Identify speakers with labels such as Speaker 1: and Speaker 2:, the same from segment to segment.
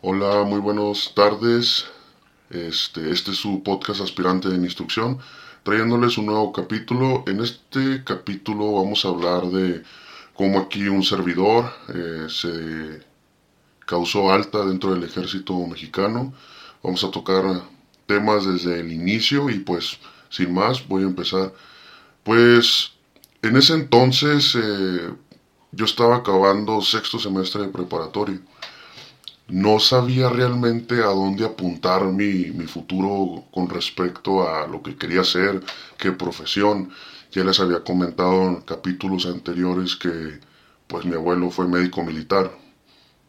Speaker 1: Hola, muy buenas tardes. Este, este es su podcast aspirante en instrucción, trayéndoles un nuevo capítulo. En este capítulo vamos a hablar de cómo aquí un servidor eh, se causó alta dentro del ejército mexicano. Vamos a tocar temas desde el inicio y pues sin más voy a empezar. Pues en ese entonces eh, yo estaba acabando sexto semestre de preparatorio. No sabía realmente a dónde apuntar mi, mi futuro con respecto a lo que quería hacer, qué profesión. Ya les había comentado en capítulos anteriores que pues mi abuelo fue médico militar.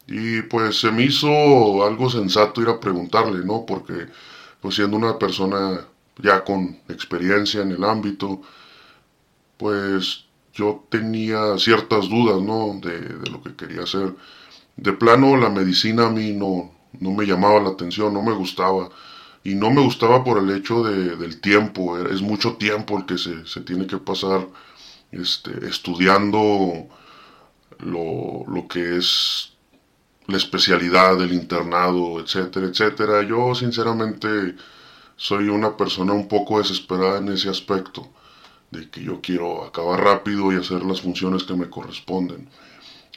Speaker 1: Y pues se me hizo algo sensato ir a preguntarle, ¿no? Porque pues siendo una persona ya con experiencia en el ámbito, pues yo tenía ciertas dudas, ¿no? De, de, lo que quería hacer. De plano, la medicina a mí no, no me llamaba la atención, no me gustaba. Y no me gustaba por el hecho de, del tiempo, es mucho tiempo el que se, se tiene que pasar este, estudiando lo, lo que es la especialidad del internado, etcétera, etcétera. Yo sinceramente soy una persona un poco desesperada en ese aspecto, de que yo quiero acabar rápido y hacer las funciones que me corresponden.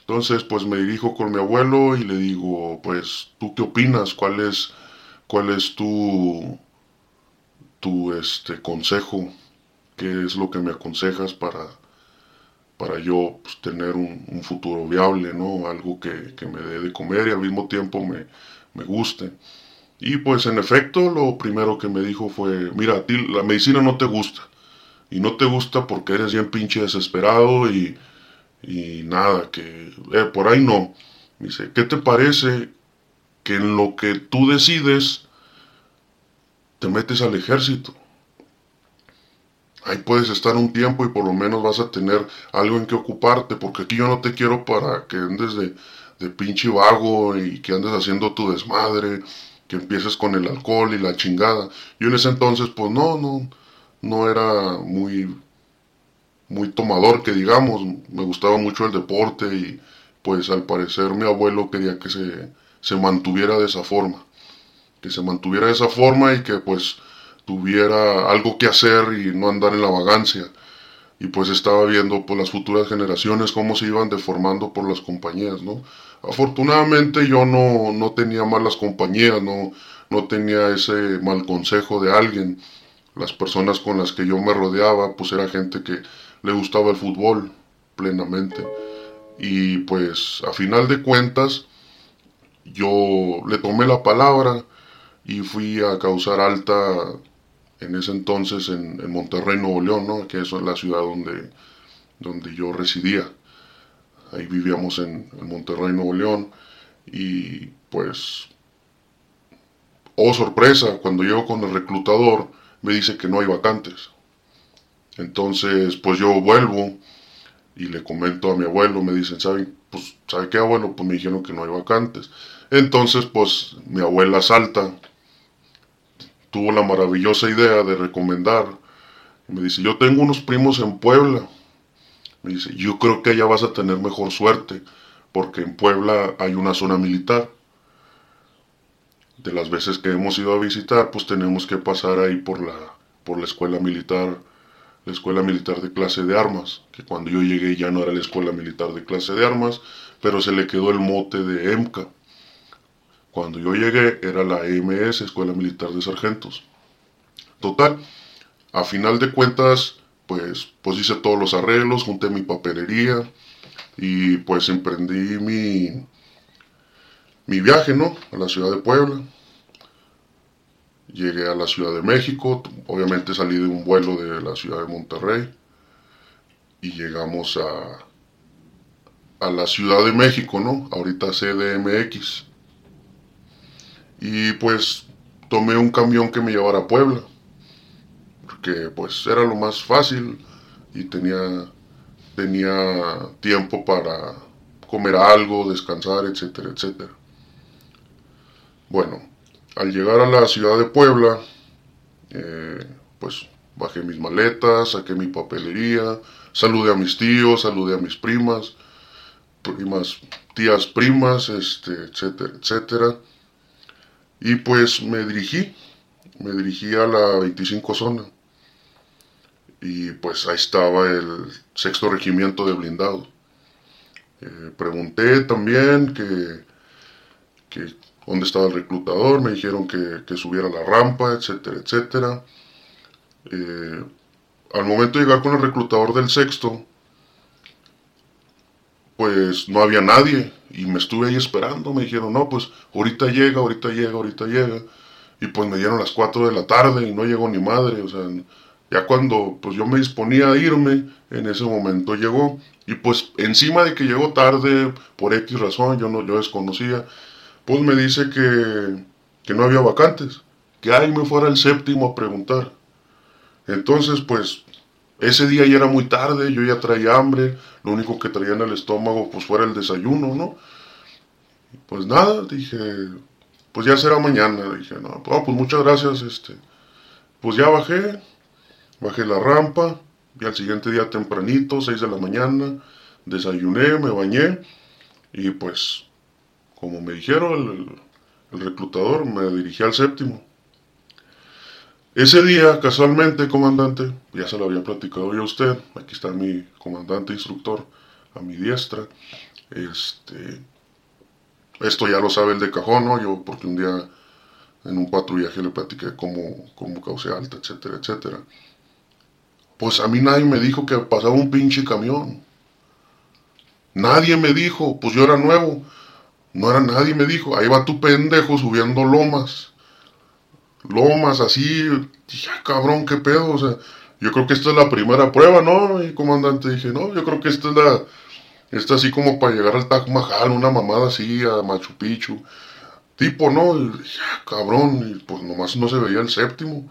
Speaker 1: Entonces, pues me dirijo con mi abuelo y le digo, pues, ¿tú qué opinas? ¿Cuál es, tu, tu este, consejo? ¿Qué es lo que me aconsejas para, para yo pues, tener un, un, futuro viable, ¿no? Algo que, que, me dé de comer y al mismo tiempo me, me guste. Y pues en efecto lo primero que me dijo fue, mira, a ti la medicina no te gusta. Y no te gusta porque eres bien pinche desesperado y, y nada, que eh, por ahí no. Dice, ¿qué te parece que en lo que tú decides te metes al ejército? Ahí puedes estar un tiempo y por lo menos vas a tener algo en que ocuparte, porque aquí yo no te quiero para que andes de, de pinche vago y que andes haciendo tu desmadre, que empieces con el alcohol y la chingada. Yo en ese entonces, pues no, no, no era muy, muy tomador, que digamos, me gustaba mucho el deporte y pues al parecer mi abuelo quería que se, se mantuviera de esa forma, que se mantuviera de esa forma y que pues tuviera algo que hacer y no andar en la vagancia. Y pues estaba viendo pues las futuras generaciones cómo se iban deformando por las compañías, ¿no? Afortunadamente yo no, no tenía malas compañías, no, no tenía ese mal consejo de alguien. Las personas con las que yo me rodeaba pues era gente que le gustaba el fútbol plenamente. Y pues a final de cuentas yo le tomé la palabra y fui a causar alta en ese entonces en, Monterrey, Nuevo León, ¿no? que eso es la ciudad donde, donde yo residía. Ahí vivíamos en, en, Monterrey, Nuevo León. Y pues, oh sorpresa, cuando llego con el reclutador, me dice que no hay vacantes. Entonces, pues yo vuelvo y le comento a mi abuelo, me dicen, ¿sabe, pues, ¿sabe qué abuelo? Pues me dijeron que no hay vacantes. Entonces, pues mi abuela salta tuvo la maravillosa idea de recomendar. Me dice, yo tengo unos primos en Puebla. Me dice, yo creo que allá vas a tener mejor suerte, porque en Puebla hay una zona militar. De las veces que hemos ido a visitar, pues tenemos que pasar ahí por la, por la escuela militar, la escuela militar de clase de armas, que cuando yo llegué ya no era la escuela militar de clase de armas, pero se le quedó el mote de EMCA. Cuando yo llegué era la EMS, Escuela Militar de Sargentos. Total, a final de cuentas, pues, pues hice todos los arreglos, junté mi papelería y pues emprendí mi, mi viaje, ¿no? A la ciudad de Puebla. Llegué a la Ciudad de México, obviamente salí de un vuelo de la ciudad de Monterrey y llegamos a, a la Ciudad de México, ¿no? Ahorita CDMX y pues tomé un camión que me llevara a Puebla, porque pues era lo más fácil y tenía, tenía tiempo para comer algo, descansar, etcétera, etcétera. Bueno, al llegar a la ciudad de Puebla, eh, pues bajé mis maletas, saqué mi papelería, saludé a mis tíos, saludé a mis primas, primas, tías primas, este, etcétera, etcétera Y pues me dirigí, me dirigí a la 25 zona. Y pues ahí estaba el sexto regimiento de blindado. Eh, pregunté también que, que dónde estaba el reclutador, me dijeron que, que subiera la rampa, etcétera, etcétera. Eh, al momento de llegar con el reclutador del sexto, pues no había nadie y me estuve ahí esperando. Me dijeron, no, pues ahorita llega, ahorita llega, ahorita llega. Y pues me dieron las 4 de la tarde y no llegó ni madre. O sea, ya cuando pues yo me disponía a irme, en ese momento llegó. Y pues encima de que llegó tarde, por X razón, yo no yo desconocía, pues me dice que, que no había vacantes. Que ahí me fuera el séptimo a preguntar. Entonces, pues, ese día ya era muy tarde, yo ya traía hambre, lo único que traía en el estómago pues fuera el desayuno, ¿no? Pues nada, dije, pues ya será mañana, dije, no, pues muchas gracias, este, pues ya bajé, bajé la rampa, y al siguiente día tempranito, 6 de la mañana, desayuné, me bañé, y pues, como me dijeron, el reclutador, me dirigí al séptimo. Ese día, casualmente, comandante, ya se lo había platicado yo a usted, aquí está mi comandante instructor a mi diestra, este, esto ya lo sabe el de cajón, ¿no? Yo, porque un día en un patrullaje le platiqué cómo, cómo alta, etcétera, etcétera. Pues a mí nadie me dijo que pasaba un pinche camión. Nadie me dijo, pues yo era nuevo. No era nadie me dijo, ahí va tu pendejo subiendo lomas lomas así. Dije, ah, cabrón, qué pedo. O sea, yo creo que esta es la primera prueba, ¿no? Y comandante dije, no, yo creo que esta es la. Esta así como para llegar al Taj Mahal, una mamada así, a Machu Picchu. Tipo, ¿no? Y dije, ah, cabrón, y pues nomás no se veía el séptimo.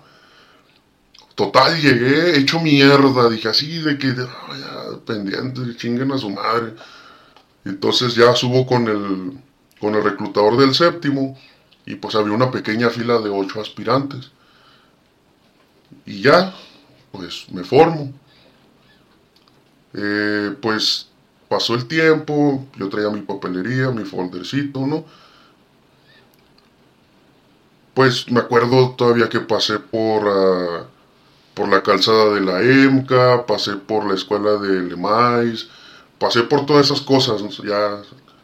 Speaker 1: Total, llegué hecho mierda, dije así de que, ah, pendiente, chinguen a su madre. Entonces ya subo con el, con el reclutador del séptimo y pues había una pequeña fila de ocho aspirantes. Y ya, pues me formo. Eh, pues pasó el tiempo, yo traía mi papelería, mi foldercito, ¿no? Pues me acuerdo todavía que pasé por, ah, por la calzada de la EMCA, pasé por la escuela de Lemais, pasé por todas esas cosas, ya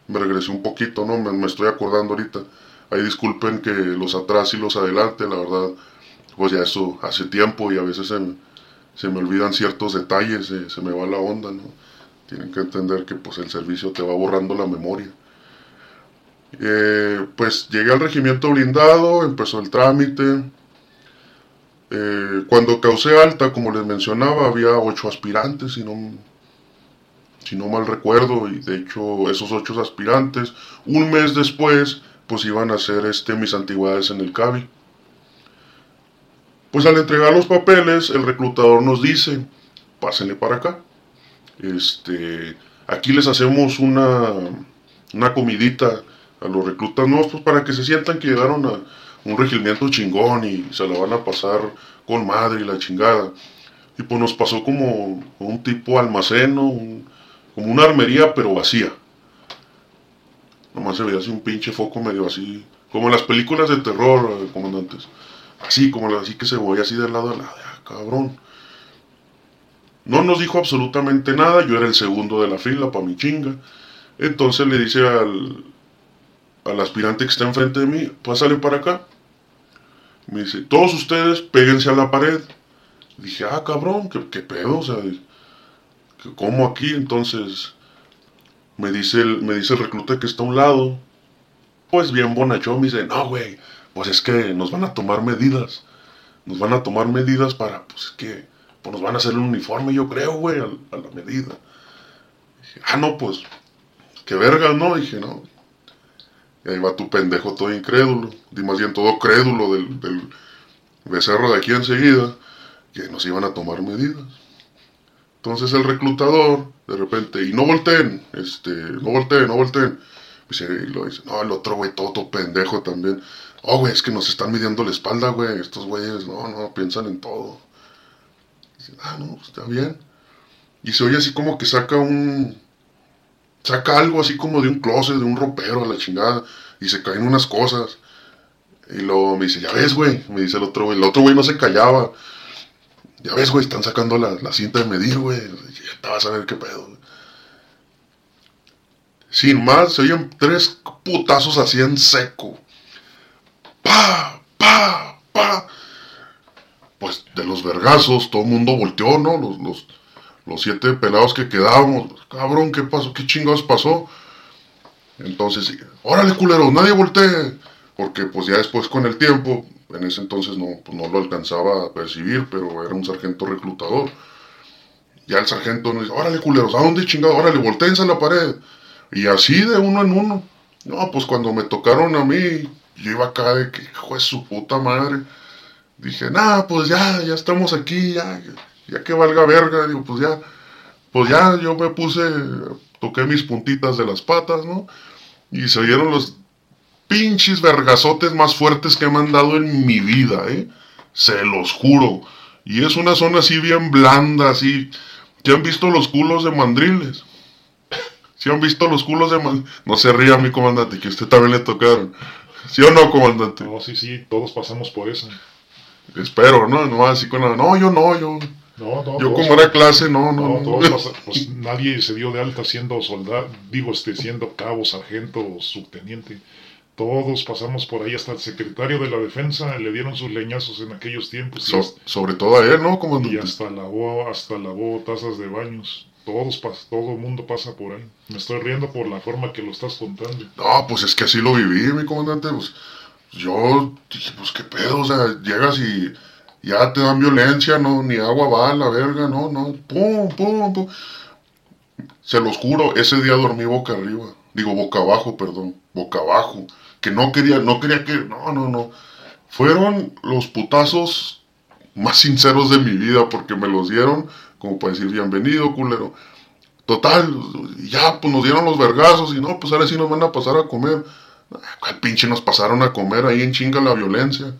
Speaker 1: me regresé un poquito, ¿no? me estoy acordando ahorita. Ahí disculpen que los atrás y los adelante, la verdad, pues ya eso hace tiempo y a veces se, me olvidan ciertos detalles, se me va la onda, ¿no? Tienen que entender que pues el servicio te va borrando la memoria. Eh, pues llegué al regimiento blindado, empezó el trámite. Eh, cuando causé alta, como les mencionaba, había ocho aspirantes, si no, si no mal recuerdo, y de hecho esos ocho aspirantes, un mes después, pues iban a hacer este, mis antigüedades en el CABI. Pues al entregar los papeles, el reclutador nos dice, pásenle para acá. Este, aquí les hacemos una, una comidita a los reclutas nuevos, pues para que se sientan que llegaron a un regimiento chingón y se la van a pasar con madre y la chingada. Y pues nos pasó como un tipo almacén, como una armería pero vacía. Nomás se veía así un pinche foco medio así, como en las películas de terror, eh, comandantes. Así, como así que se voy así del lado de lado, ah, cabrón. No nos dijo absolutamente nada, yo era el segundo de la fila para mi chinga. Entonces le dice al, al aspirante que está enfrente de mí, pásale para acá. Me dice, todos ustedes péguense a la pared. Dije, ah, cabrón, ¿qué, qué pedo? O sea, ¿cómo aquí? Entonces, me dice el, me dice recluta que está a un lado. Pues bien bonachón, me dice, no, güey, pues es que nos van a tomar medidas. Nos van a tomar medidas para, pues es que, pues nos van a hacer un uniforme, yo creo, güey, a, la medida. Dije, ah, no, pues, qué verga, ¿no? Dije, no. Y ahí va tu pendejo todo incrédulo, y más bien todo crédulo del, del becerro de aquí enseguida, que nos iban a tomar medidas. Entonces el reclutador, de repente, y no volteen, este, no volteen, no volteen. Y lo dice, no, el otro güey, todo, pendejo también. Oh, güey, es que nos están midiendo la espalda, güey. Estos güeyes, no, no, piensan en todo. dice, ah, no, está bien. Y se oye así como que saca un. Saca algo así como de un closet, de un ropero a la chingada. Y se caen unas cosas. Y luego me dice, ya ves, güey, me dice el otro güey, el otro güey no se callaba. Ya ves, güey, están sacando la, la cinta de medir, güey. Ya te vas a ver qué pedo. Sin más, se oyen tres putazos así en seco. Pa, pa, pa. Pues de los vergazos, todo el mundo volteó, ¿no? Los, los, los siete pelados que quedábamos. Cabrón, ¿qué pasó? ¿Qué chingados pasó? Entonces, órale, culero, nadie voltee. Porque pues ya después con el tiempo, en ese entonces no, pues, no lo alcanzaba a percibir, pero era un sargento reclutador. Ya el sargento nos dice, órale, culeros, ¿a dónde chingado? Órale, volteense a la pared. Y así de uno en uno. No, pues cuando me tocaron a mí, yo iba acá de que, hijo de su puta madre. Dije, nah, pues ya, ya estamos aquí, ya, ya que valga verga. Digo, pues ya, pues ya yo me puse, toqué mis puntitas de las patas, ¿no? Y se oyeron los pinches vergazotes más fuertes que me han dado en mi vida, ¿eh? Se los juro. Y es una zona así bien blanda, así. ¿Ya han visto los culos de mandriles? ¿Sí han visto los culos de mandriles? No se ría mi comandante, que a usted también le tocaron. ¿Sí o no, comandante?
Speaker 2: No, sí, sí, todos pasamos por eso.
Speaker 1: Espero, ¿no? No, así con la... No, yo no, yo...
Speaker 2: No, no,
Speaker 1: Yo
Speaker 2: todos-
Speaker 1: como era clase, no, no,
Speaker 2: no, todos pues nadie se dio de alta siendo soldado, digo, este, siendo cabo, sargento, subteniente. Todos pasamos por ahí, hasta el secretario de la defensa le dieron sus leñazos en aquellos tiempos y,
Speaker 1: So-
Speaker 2: hasta,
Speaker 1: sobre todo a él, ¿no,
Speaker 2: y
Speaker 1: comandante?
Speaker 2: hasta lavó, hasta lavó tazas de baños. Todos, todo el mundo pasa por ahí. Me estoy riendo por la forma que lo estás contando.
Speaker 1: No, pues es que así lo viví, mi comandante. Pues yo dije, pues qué pedo, o sea, llegas y ya te dan violencia, no, ni agua va a la verga, no, no, pum, pum, pum. Se los juro, ese día dormí boca arriba, digo boca abajo, perdón, boca abajo, que no quería, no quería que, no, no, no. Fueron los putazos más sinceros de mi vida porque me los dieron como para decir bienvenido, culero. Total, ya pues nos dieron los vergazos y no, pues ahora sí nos van a pasar a comer. ¿Cuál pinche nos pasaron a comer ahí en chinga la violencia?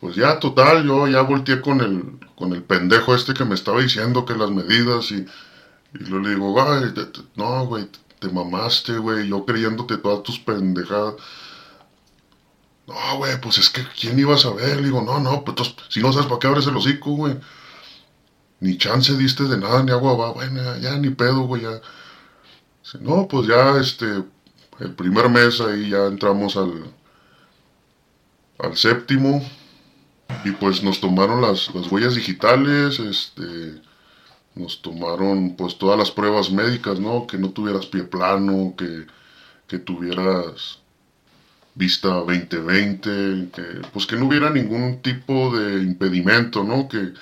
Speaker 1: Pues ya, total, yo ya volteé con el, con el pendejo este que me estaba diciendo que las medidas y, y le digo, ay, no, güey, te mamaste, güey, yo creyéndote todas tus pendejadas. No, güey, pues es que, ¿quién iba a saber? Le digo, no, no, pues entonces, si no sabes para qué abres el hocico, güey. Ni chance diste de nada, ni agua va, bueno, ya, ni pedo, güey, ya. No, pues ya, este, el primer mes ahí ya entramos al, al séptimo y pues nos tomaron las, las huellas digitales, este, nos tomaron pues todas las pruebas médicas, ¿no? Que no tuvieras pie plano, que, que tuvieras vista 2020, que pues que no hubiera ningún tipo de impedimento, ¿no? Que,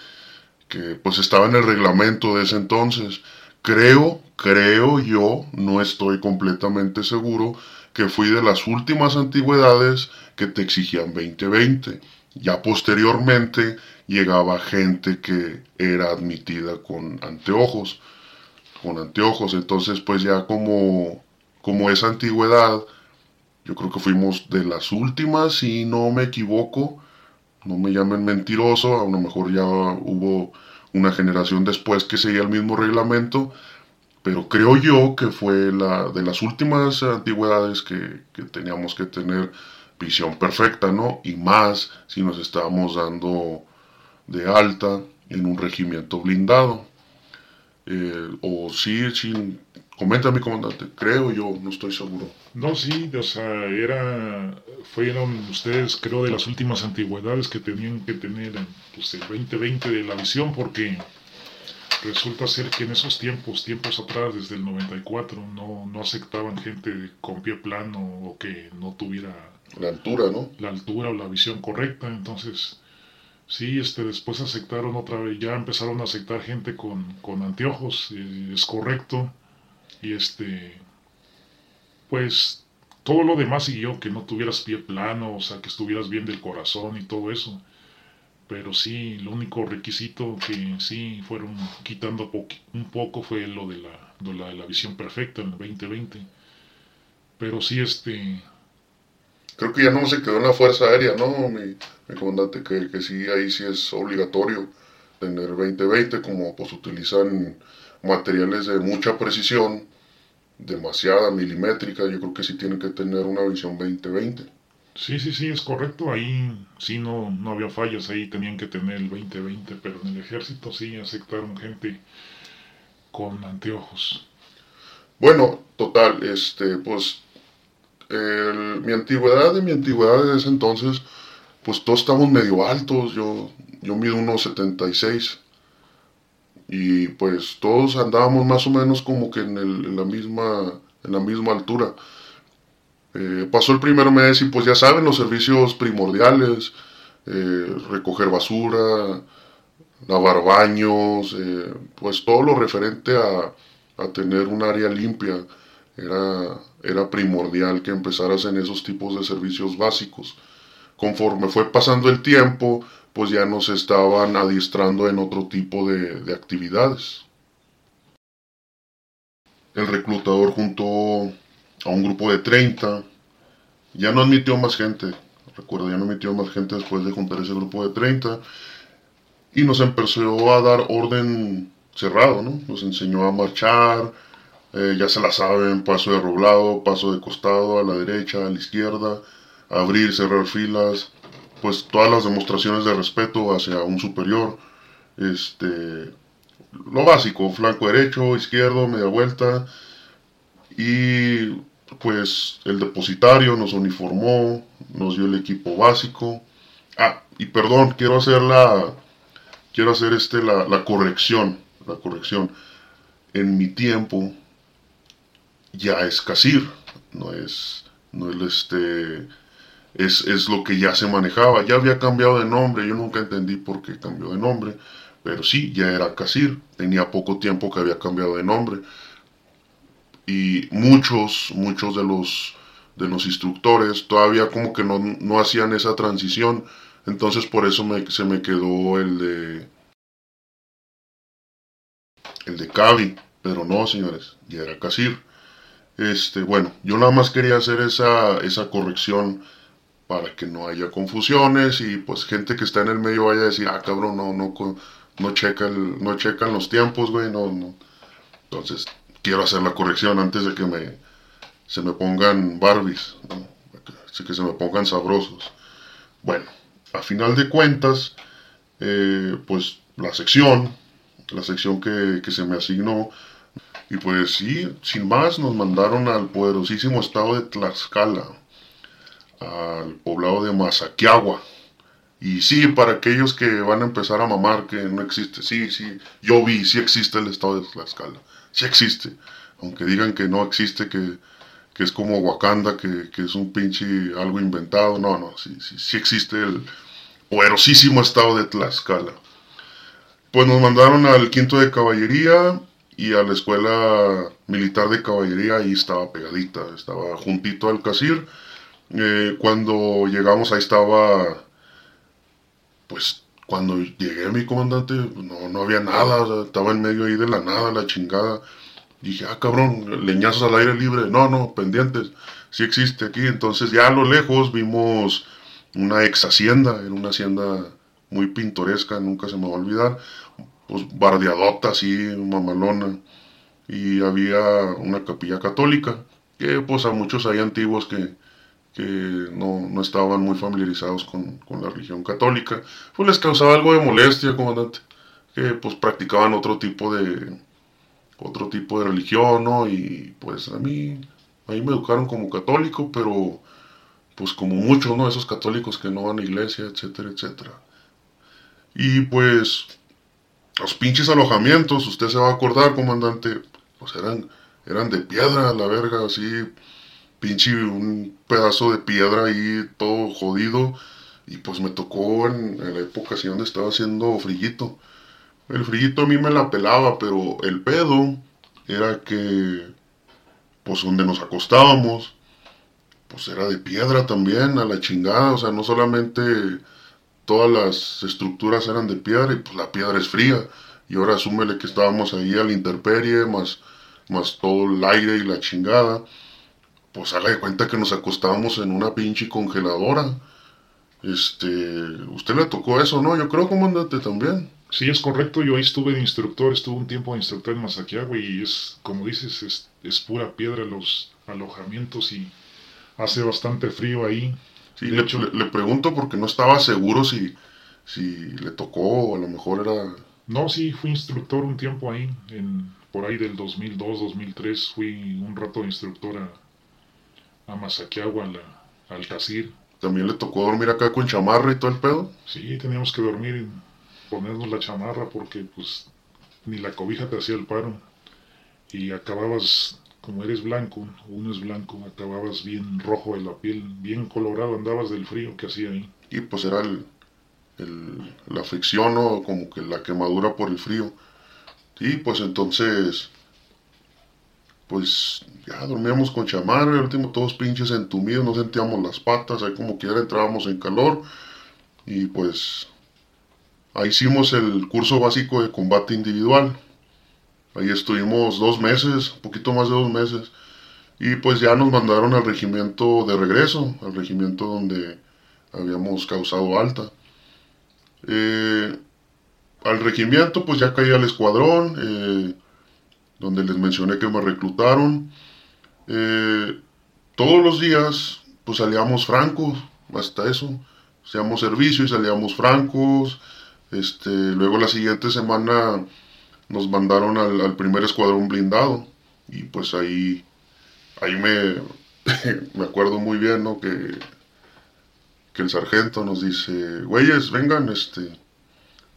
Speaker 1: que pues estaba en el reglamento de ese entonces. Creo, creo yo, no estoy completamente seguro, que fui de las últimas antigüedades que te exigían 2020. Ya posteriormente llegaba gente que era admitida con anteojos, con anteojos. Entonces, pues ya como, como esa antigüedad, yo creo que fuimos de las últimas, si no me equivoco. No me llamen mentiroso, a lo mejor ya hubo una generación después que seguía el mismo reglamento, pero creo yo que fue la de las últimas antigüedades que, que teníamos que tener visión perfecta, ¿no? Y más si nos estábamos dando de alta en un regimiento blindado. Eh, o sí, sí, comenta mi comandante, creo yo, no estoy seguro.
Speaker 2: No, sí, o sea, era, fueron ustedes, creo, de las últimas antigüedades que tenían que tener pues, el 2020 de la visión, porque resulta ser que en esos tiempos, tiempos atrás, desde el 94, no, no aceptaban gente con pie plano o que no tuviera
Speaker 1: La altura, ¿no?
Speaker 2: la altura o la visión correcta, entonces sí, este, después aceptaron otra vez, ya empezaron a aceptar gente con, con anteojos, eh, es correcto, y este, pues todo lo demás siguió, que no tuvieras pie plano, o sea, que estuvieras bien del corazón y todo eso, pero sí, lo único requisito que sí fueron quitando poqui- un poco fue lo de la, de la, de la visión perfecta en el 2020, pero sí, este,
Speaker 1: Creo que ya no se quedó en la Fuerza Aérea, ¿no? Mi, mi comandante, que, que sí, ahí sí es obligatorio tener 2020, como pues utilizan materiales de mucha precisión, demasiada milimétrica, yo creo que sí tienen que tener una visión 2020.
Speaker 2: Sí, sí, sí, es correcto. Ahí sí no, no había fallas, ahí tenían que tener el 2020, pero en el ejército sí aceptaron gente con anteojos.
Speaker 1: Bueno, total, este, pues mi antigüedad de mi antigüedad de ese entonces, pues todos estábamos medio altos, yo, yo mido unos 76 y pues todos andábamos más o menos como que en, el, en la, misma, en la misma altura. Eh, pasó el primer mes y pues ya saben los servicios primordiales, eh, recoger basura, lavar baños, eh, pues todo lo referente a, a, tener un área limpia era, era primordial que empezaras en esos tipos de servicios básicos. Conforme fue pasando el tiempo, pues ya nos estaban adiestrando en otro tipo de, de actividades. El reclutador juntó a un grupo de 30. Ya no admitió más gente. Recuerdo, ya no admitió más gente después de juntar ese grupo de 30. Y nos empezó a dar orden cerrado, ¿no? Nos enseñó a marchar. Eh, ya se la saben, paso de roblado, paso de costado, a la derecha, a la izquierda, abrir, cerrar filas, pues todas las demostraciones de respeto hacia un superior, este, lo básico, flanco derecho, izquierdo, media vuelta, y pues el depositario nos uniformó, nos dio el equipo básico. Ah, y perdón, quiero hacer la, quiero hacer este, la, la corrección, la corrección. En mi tiempo ya es Casir, no es, no es este, es, es lo que ya se manejaba, ya había cambiado de nombre, yo nunca entendí por qué cambió de nombre, pero sí, ya era Casir, tenía poco tiempo que había cambiado de nombre y muchos, muchos de los, de los instructores todavía como que no, no hacían esa transición. Entonces por eso me, se me quedó el de... El de Cavi. Pero no, señores, ya era Casir. Este, bueno, yo nada más quería hacer esa, esa corrección para que no haya confusiones y pues gente que está en el medio vaya a decir, ah, cabrón, no, no, no, no checan los tiempos, güey, no, no. Entonces, quiero hacer la corrección antes de que me, se me pongan Barbies, así que se me pongan sabrosos. Bueno, a final de cuentas, eh, pues la sección, la sección que, que, se me asignó, y pues sí, sin más, nos mandaron al poderosísimo estado de Tlaxcala, al poblado de Mazaquiagua. Y sí, para aquellos que van a empezar a mamar que no existe, sí, sí, yo vi, sí existe el estado de Tlaxcala sí existe. Aunque digan que no existe, que, es como Wakanda, que, es un pinche algo inventado. No, no, sí, sí, sí existe el poderosísimo estado de Tlaxcala. Pues nos mandaron al quinto de caballería y a la escuela militar de caballería, ahí estaba pegadita, estaba juntito al casir. Eh, cuando llegamos ahí estaba, pues cuando llegué a mi comandante, no, no había nada, estaba en medio ahí de la nada, la chingada. Dije, ah, cabrón, leñazos al aire libre. No, no, pendientes. Sí existe aquí. Entonces ya a lo lejos vimos una ex hacienda, era una hacienda muy pintoresca, nunca se me va a olvidar. Pues bardeadota así, mamalona. Y había una capilla católica, que pues a muchos hay antiguos que, que no, no estaban muy familiarizados con, con, la religión católica, pues les causaba algo de molestia, comandante, que pues practicaban otro tipo de otro tipo de religión, ¿no? Y pues a mí, a mí me educaron como católico, pero pues como muchos, ¿no? Esos católicos que no van a iglesia, etcétera, etcétera. Y pues los pinches alojamientos, usted se va a acordar, comandante, pues eran, eran de piedra, la verga, así, pinche un pedazo de piedra ahí todo jodido. Y pues me tocó en, la época así donde estaba haciendo frillito. El frillito a mí me la pelaba, pero el pedo era que, pues donde nos acostábamos, pues era de piedra también, a la chingada. O sea, no solamente todas las estructuras eran de piedra y pues la piedra es fría. Y ahora asúmele que estábamos ahí a la intemperie, más, más todo el aire y la chingada pues haga de cuenta que nos acostábamos en una pinche congeladora. Este, usted le tocó eso, ¿no? Yo creo, comandante, también.
Speaker 2: Sí, es correcto. Yo ahí estuve de instructor, estuve un tiempo de instructor en Mazaquiagua y es, como dices, es, es, pura piedra los alojamientos y hace bastante frío ahí.
Speaker 1: Sí, le, le, pregunto porque no estaba seguro si, si le tocó o a lo mejor era...
Speaker 2: No, sí, fui instructor un tiempo ahí, en, por ahí del 2002, 2003, fui un rato instructor a, a Mazaquiagua, al Casir.
Speaker 1: ¿También le tocó dormir acá con chamarra y todo el pedo?
Speaker 2: Sí, teníamos que dormir, ponernos la chamarra porque pues ni la cobija te hacía el paro. Y acababas, como eres blanco, uno es blanco, acababas bien rojo de la piel, bien colorado, andabas del frío que hacía ahí.
Speaker 1: Y pues era el, la fricción o como que la quemadura por el frío. Y pues entonces, pues ya dormíamos con chamarra, el último todos pinches entumidos, no sentíamos las patas, ahí como quiera entrábamos en calor. Y pues ahí hicimos el curso básico de combate individual. Ahí estuvimos dos meses, un poquito más de dos meses. Y pues ya nos mandaron al regimiento de regreso, al regimiento donde habíamos causado alta. Eh, al regimiento pues ya caí al escuadrón, eh, donde les mencioné que me reclutaron. Eh, todos los días pues salíamos francos, hasta eso. Hacíamos servicio y salíamos francos. Este, luego la siguiente semana nos mandaron al, primer escuadrón blindado. Y pues ahí, ahí me, me acuerdo muy bien, ¿no? Que, que el sargento nos dice, güeyes, vengan, este,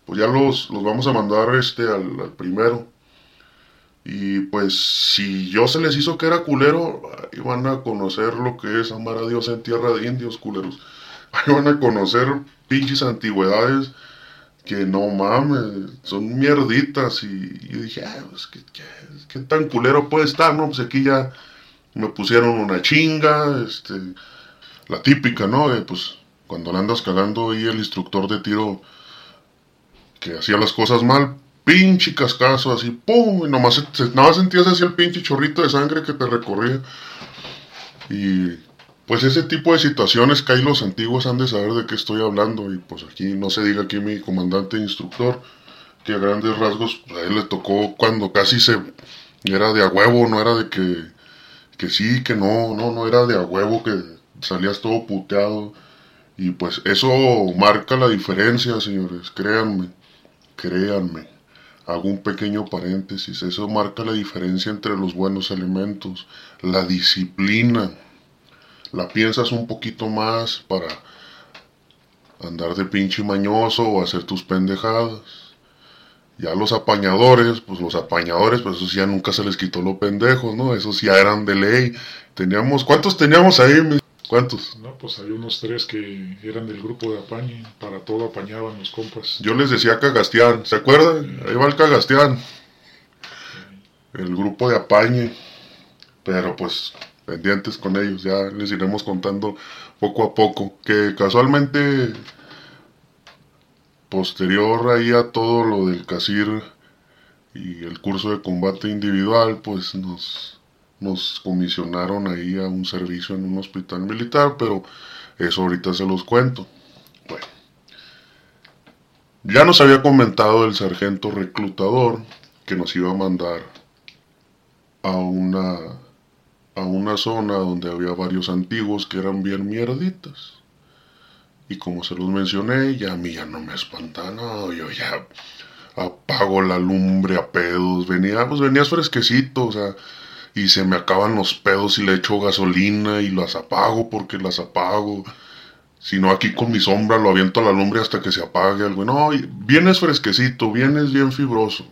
Speaker 1: pues ya los, los vamos a mandar este al, primero. Y pues si yo se les hizo que era culero, ahí van a conocer lo que es amar a Dios en tierra de indios, culeros. Ahí van a conocer pinches antigüedades que no mames, son mierditas. Y, yo dije, ah, pues, ¿qué, tan culero puede estar? No, pues aquí ya me pusieron una chinga, este, la típica, ¿no? De, pues cuando le andas cagando y el instructor de tiro que hacía las cosas mal, pinche cascazo, así, pum, y nomás, nada sentías así el pinche chorrito de sangre que te recorría. Y pues ese tipo de situaciones hay los antiguos han de saber de qué estoy hablando y pues aquí no se diga aquí mi comandante instructor que a grandes rasgos pues, a él le tocó cuando casi se era de a huevo, no era de que que sí, que no, no, no era de a huevo que salías todo puteado y pues eso marca la diferencia, señores, créanme, créanme. Hago un pequeño paréntesis, eso marca la diferencia entre los buenos elementos, la disciplina la piensas un poquito más para andar de pinche mañoso o hacer tus pendejadas. Ya los apañadores, pues los apañadores, pues esos ya nunca se les quitó lo pendejos, ¿no? Esos ya eran de ley. Teníamos, ¿cuántos teníamos ahí? ¿Cuántos?
Speaker 2: No, pues hay unos tres que eran del grupo de apañe, para todo apañaban los compas.
Speaker 1: Yo les decía Cagastián, ¿se acuerdan? Ahí va el Cagastián. El grupo de apañe. Pero pues pendientes con ellos, ya les iremos contando poco a poco, que casualmente posterior ahí a todo lo del CASIR y el curso de combate individual, pues nos, nos comisionaron ahí a un servicio en un hospital militar, pero eso ahorita se los cuento. Bueno, ya nos había comentado el sargento reclutador que nos iba a mandar a una a una zona donde había varios antiguos que eran bien mierditas. Y como se los mencioné, ya a mí ya no me espanta, no, yo ya apago la lumbre a pedos, venía, pues venías fresquecito, o sea, y se me acaban los pedos y le echo gasolina y las apago porque las apago. Si no, aquí con mi sombra lo aviento a la lumbre hasta que se apague algo. No, vienes fresquecito, vienes bien fibroso,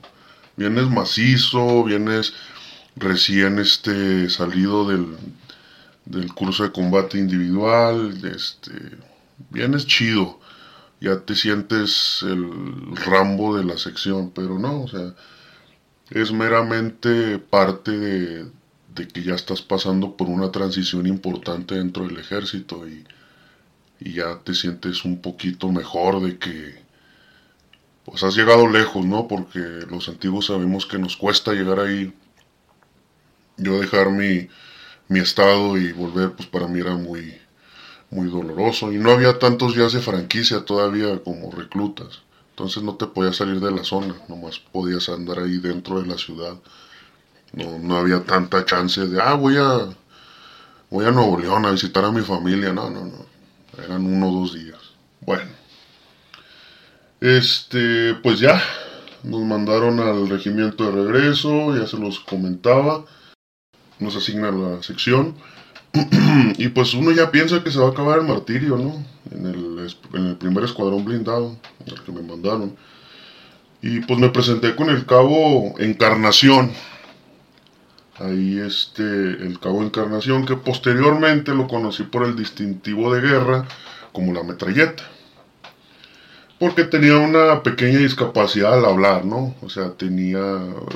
Speaker 1: vienes macizo, vienes recién este, salido del, del curso de combate individual, este, vienes chido, ya te sientes el rambo de la sección, pero no, o sea, es meramente parte de, de que ya estás pasando por una transición importante dentro del ejército y, y ya te sientes un poquito mejor de que pues has llegado lejos, ¿no? Porque los antiguos sabemos que nos cuesta llegar ahí yo dejar mi, mi estado y volver, pues para mí era muy, muy doloroso. Y no había tantos días de franquicia todavía como reclutas. Entonces no te podías salir de la zona, nomás podías andar ahí dentro de la ciudad. No, no había tanta chance de, ah, voy a, voy a Nuevo León a visitar a mi familia. No, no, no. Eran uno o dos días. Bueno. Este, pues ya, nos mandaron al regimiento de regreso, ya se los comentaba, nos asignan la sección. y pues uno ya piensa que se va a acabar el martirio, ¿no? En el, en el primer escuadrón blindado, el que me mandaron. Y pues me presenté con el cabo Encarnación. Ahí este, el cabo Encarnación, que posteriormente lo conocí por el distintivo de guerra como la metralleta porque tenía una pequeña discapacidad al hablar, ¿no? O sea, tenía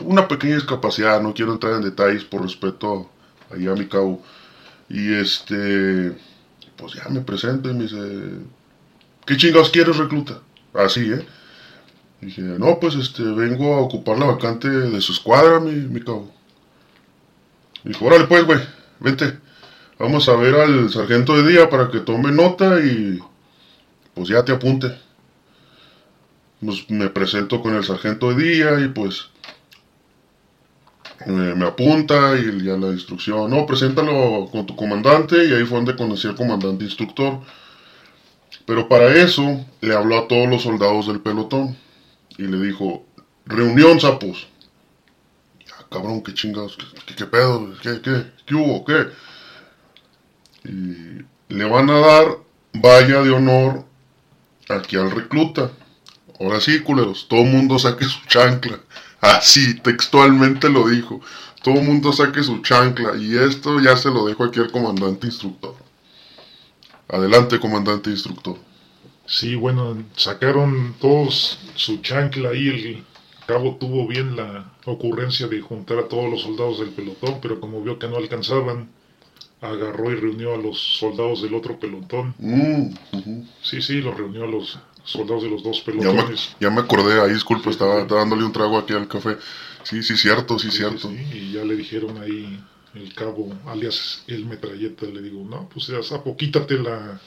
Speaker 1: una pequeña discapacidad, no quiero entrar en detalles por respeto ahí a mi cabo. Y este, pues ya me presento y me dice, ¿qué chingados quieres, recluta? Así, ¿eh? dije, no, pues este, vengo a ocupar la vacante de su escuadra, mi, cabo. dijo, órale pues, güey, vente. Vamos a ver al sargento de día para que tome nota y pues ya te apunte pues me presento con el sargento de día y pues me, apunta y ya la instrucción, no, preséntalo con tu comandante y ahí fue donde conocí al comandante instructor. Pero para eso le habló a todos los soldados del pelotón y le dijo, reunión sapos. Ya, cabrón, qué chingados, qué, pedo, qué, qué, qué hubo, qué. Y le van a dar valla de honor aquí al recluta. Ahora sí, culeros, todo mundo saque su chancla. Así, textualmente lo dijo. Todo mundo saque su chancla. Y esto ya se lo dejo aquí al comandante instructor. Adelante, comandante instructor.
Speaker 2: Sí, bueno, sacaron todos su chancla y el cabo tuvo bien la ocurrencia de juntar a todos los soldados del pelotón, pero como vio que no alcanzaban, agarró y reunió a los soldados del otro pelotón.
Speaker 1: Mm,
Speaker 2: sí, sí, los reunió a los soldados de los dos pelotones.
Speaker 1: Ya me, acordé, ahí disculpe, estaba, dándole un trago aquí al café. Sí, sí, cierto, sí, cierto.
Speaker 2: Sí, y ya le dijeron ahí el cabo, alias el metralleta, le digo, no, pues ya sapo, quítate la,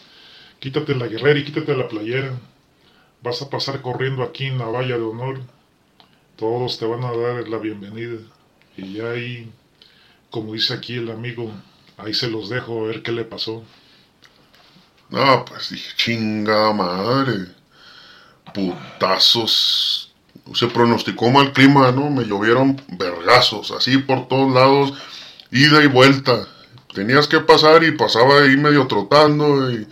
Speaker 2: quítate la guerrera y quítate la playera. Vas a pasar corriendo aquí en la valla de honor. Todos te van a dar la bienvenida. Y ya ahí, como dice aquí el amigo, ahí se los dejo a ver qué le pasó.
Speaker 1: No, pues dije, chinga madre putazos. Se pronosticó mal clima, ¿no? Me llovieron vergazos, así por todos lados, ida y vuelta. Tenías que pasar y pasaba ahí medio trotando y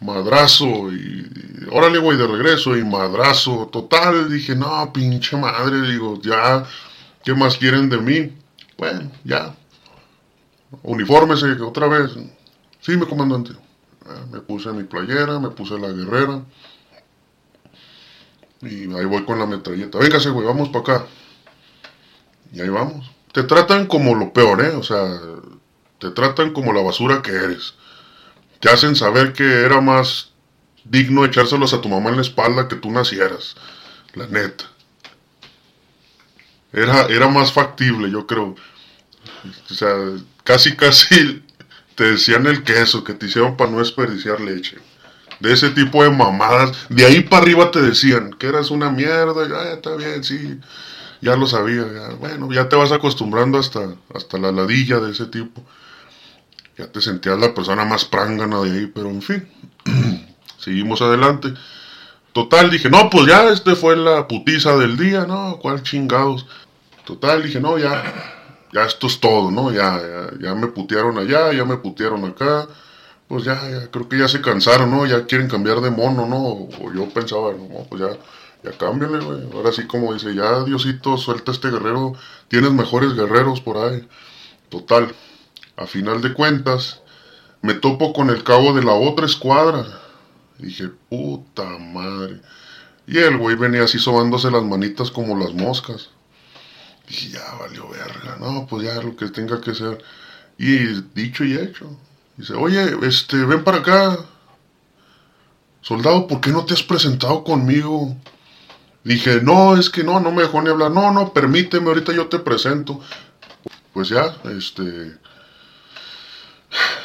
Speaker 1: madrazo y, órale güey de regreso y madrazo. Total, dije, no, pinche madre, digo, ya, ¿qué más quieren de mí? Bueno, ya. Uniformes otra vez. Sí, mi comandante. Ah, me puse mi playera, me puse la guerrera. Y ahí voy con la metralleta. Véngase, güey, vamos para acá. Y ahí vamos. Te tratan como lo peor, ¿eh? O sea, te tratan como la basura que eres. Te hacen saber que era más digno echárselos a tu mamá en la espalda que tú nacieras. La neta. Era, era más factible, yo creo. O sea, casi, casi te decían el queso que te hicieron para no desperdiciar leche de ese tipo de mamadas. De ahí para arriba te decían que eras una mierda, ya está bien, sí, ya lo sabía, bueno, ya te vas acostumbrando hasta, hasta la ladilla de ese tipo. Ya te sentías la persona más prángana de ahí, pero en fin, seguimos adelante. Total, dije, no, pues ya este fue la putiza del día, no, cuál chingados. Total, dije, no, ya, ya esto es todo, ¿no? Ya, ya, ya me putearon allá, ya me putearon acá pues ya, ya, creo que ya se cansaron, ¿no? Ya quieren cambiar de mono, ¿no? O yo pensaba, no, pues ya, ya cámbiale, güey. Ahora sí, como dice, ya Diosito, suelta este guerrero, tienes mejores guerreros por ahí. Total, a final de cuentas, me topo con el cabo de la otra escuadra. dije, puta madre. Y el güey venía así sobándose las manitas como las moscas. dije, ya valió verga, no, pues ya lo que tenga que ser. Y dicho y hecho, Dice, oye, este, ven para acá. Soldado, ¿por qué no te has presentado conmigo? Dije, no, es que no, no me dejó ni hablar. No, no, permíteme, ahorita yo te presento. Pues ya, este,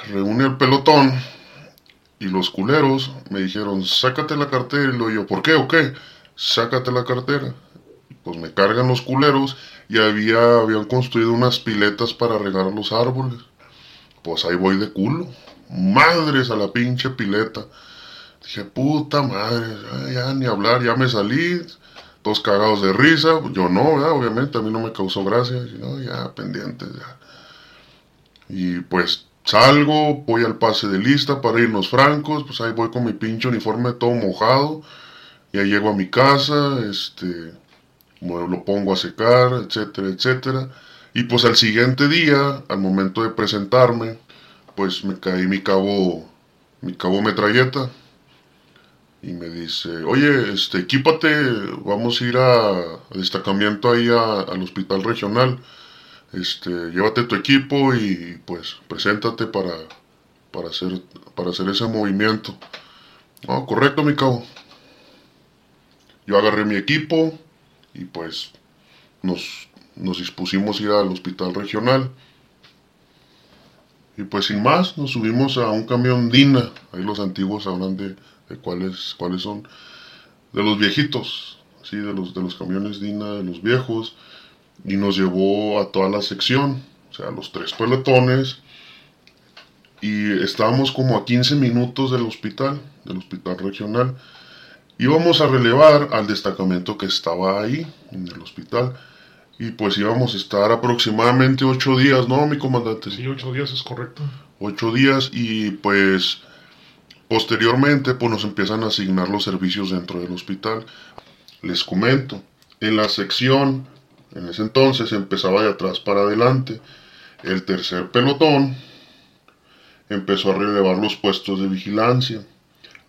Speaker 1: reúne el pelotón y los culeros me dijeron, sácate la cartera. Y lo yo, ¿por qué o qué? Sácate la cartera. Pues me cargan los culeros y había, habían construido unas piletas para regar los árboles pues ahí voy de culo, madres a la pinche pileta. Dije, puta madre, ya ni hablar, ya me salí, todos cagados de risa, yo no, obviamente, a mí no me causó gracia, ya pendientes, ya. Y pues salgo, voy al pase de lista para irnos francos, pues ahí voy con mi pinche uniforme todo mojado, ya llego a mi casa, este, lo pongo a secar, etcétera, etcétera. Y pues al siguiente día, al momento de presentarme, pues me caí mi cabo, mi cabo metralleta. Y me dice, oye, este, equípate, vamos a ir a, destacamiento ahí al hospital regional. Este, llévate tu equipo y pues preséntate para, para, hacer, para hacer ese movimiento. No, correcto, mi cabo. Yo agarré mi equipo y pues nos, nos dispusimos a ir al hospital regional. Y pues sin más, nos subimos a un camión Dina. Ahí los antiguos hablan de, cuáles, cuáles son. De los viejitos, sí, de los, de los camiones Dina, de los viejos. Y nos llevó a toda la sección, o sea, los tres pelotones. Y estábamos como a 15 minutos del hospital, del hospital regional. Íbamos a relevar al destacamento que estaba ahí, en el hospital. Y pues íbamos a estar aproximadamente ocho días, ¿no, mi comandante?
Speaker 2: Sí, ocho días es correcto.
Speaker 1: Ocho días y pues posteriormente pues nos empiezan a asignar los servicios dentro del hospital. Les comento, en la sección, en ese entonces empezaba de atrás para adelante. El tercer pelotón empezó a relevar los puestos de vigilancia.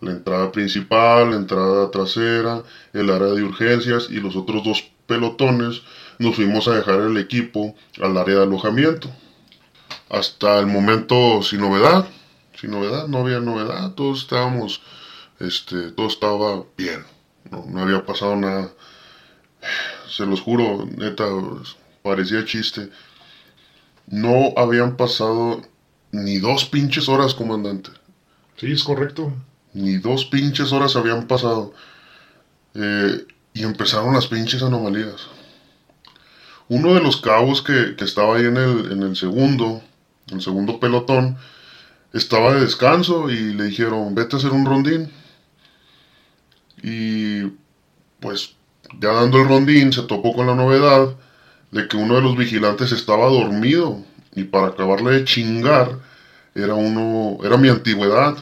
Speaker 1: La entrada principal, la entrada trasera, el área de urgencias y los otros dos pelotones nos fuimos a dejar el equipo al área de alojamiento. Hasta el momento sin novedad, sin novedad, no había novedad, todos estábamos, este, todo estaba bien, no, había pasado nada. Se los juro, neta, parecía chiste. No habían pasado ni dos pinches horas, comandante.
Speaker 2: Sí, es correcto.
Speaker 1: Ni dos pinches horas habían pasado. Eh, y empezaron las pinches anomalías. Uno de los cabos que, estaba ahí en el, en el segundo, el segundo pelotón, estaba de descanso y le dijeron, vete a hacer un rondín. Y pues ya dando el rondín se topó con la novedad de que uno de los vigilantes estaba dormido y para acabarle de chingar era uno, era mi antigüedad.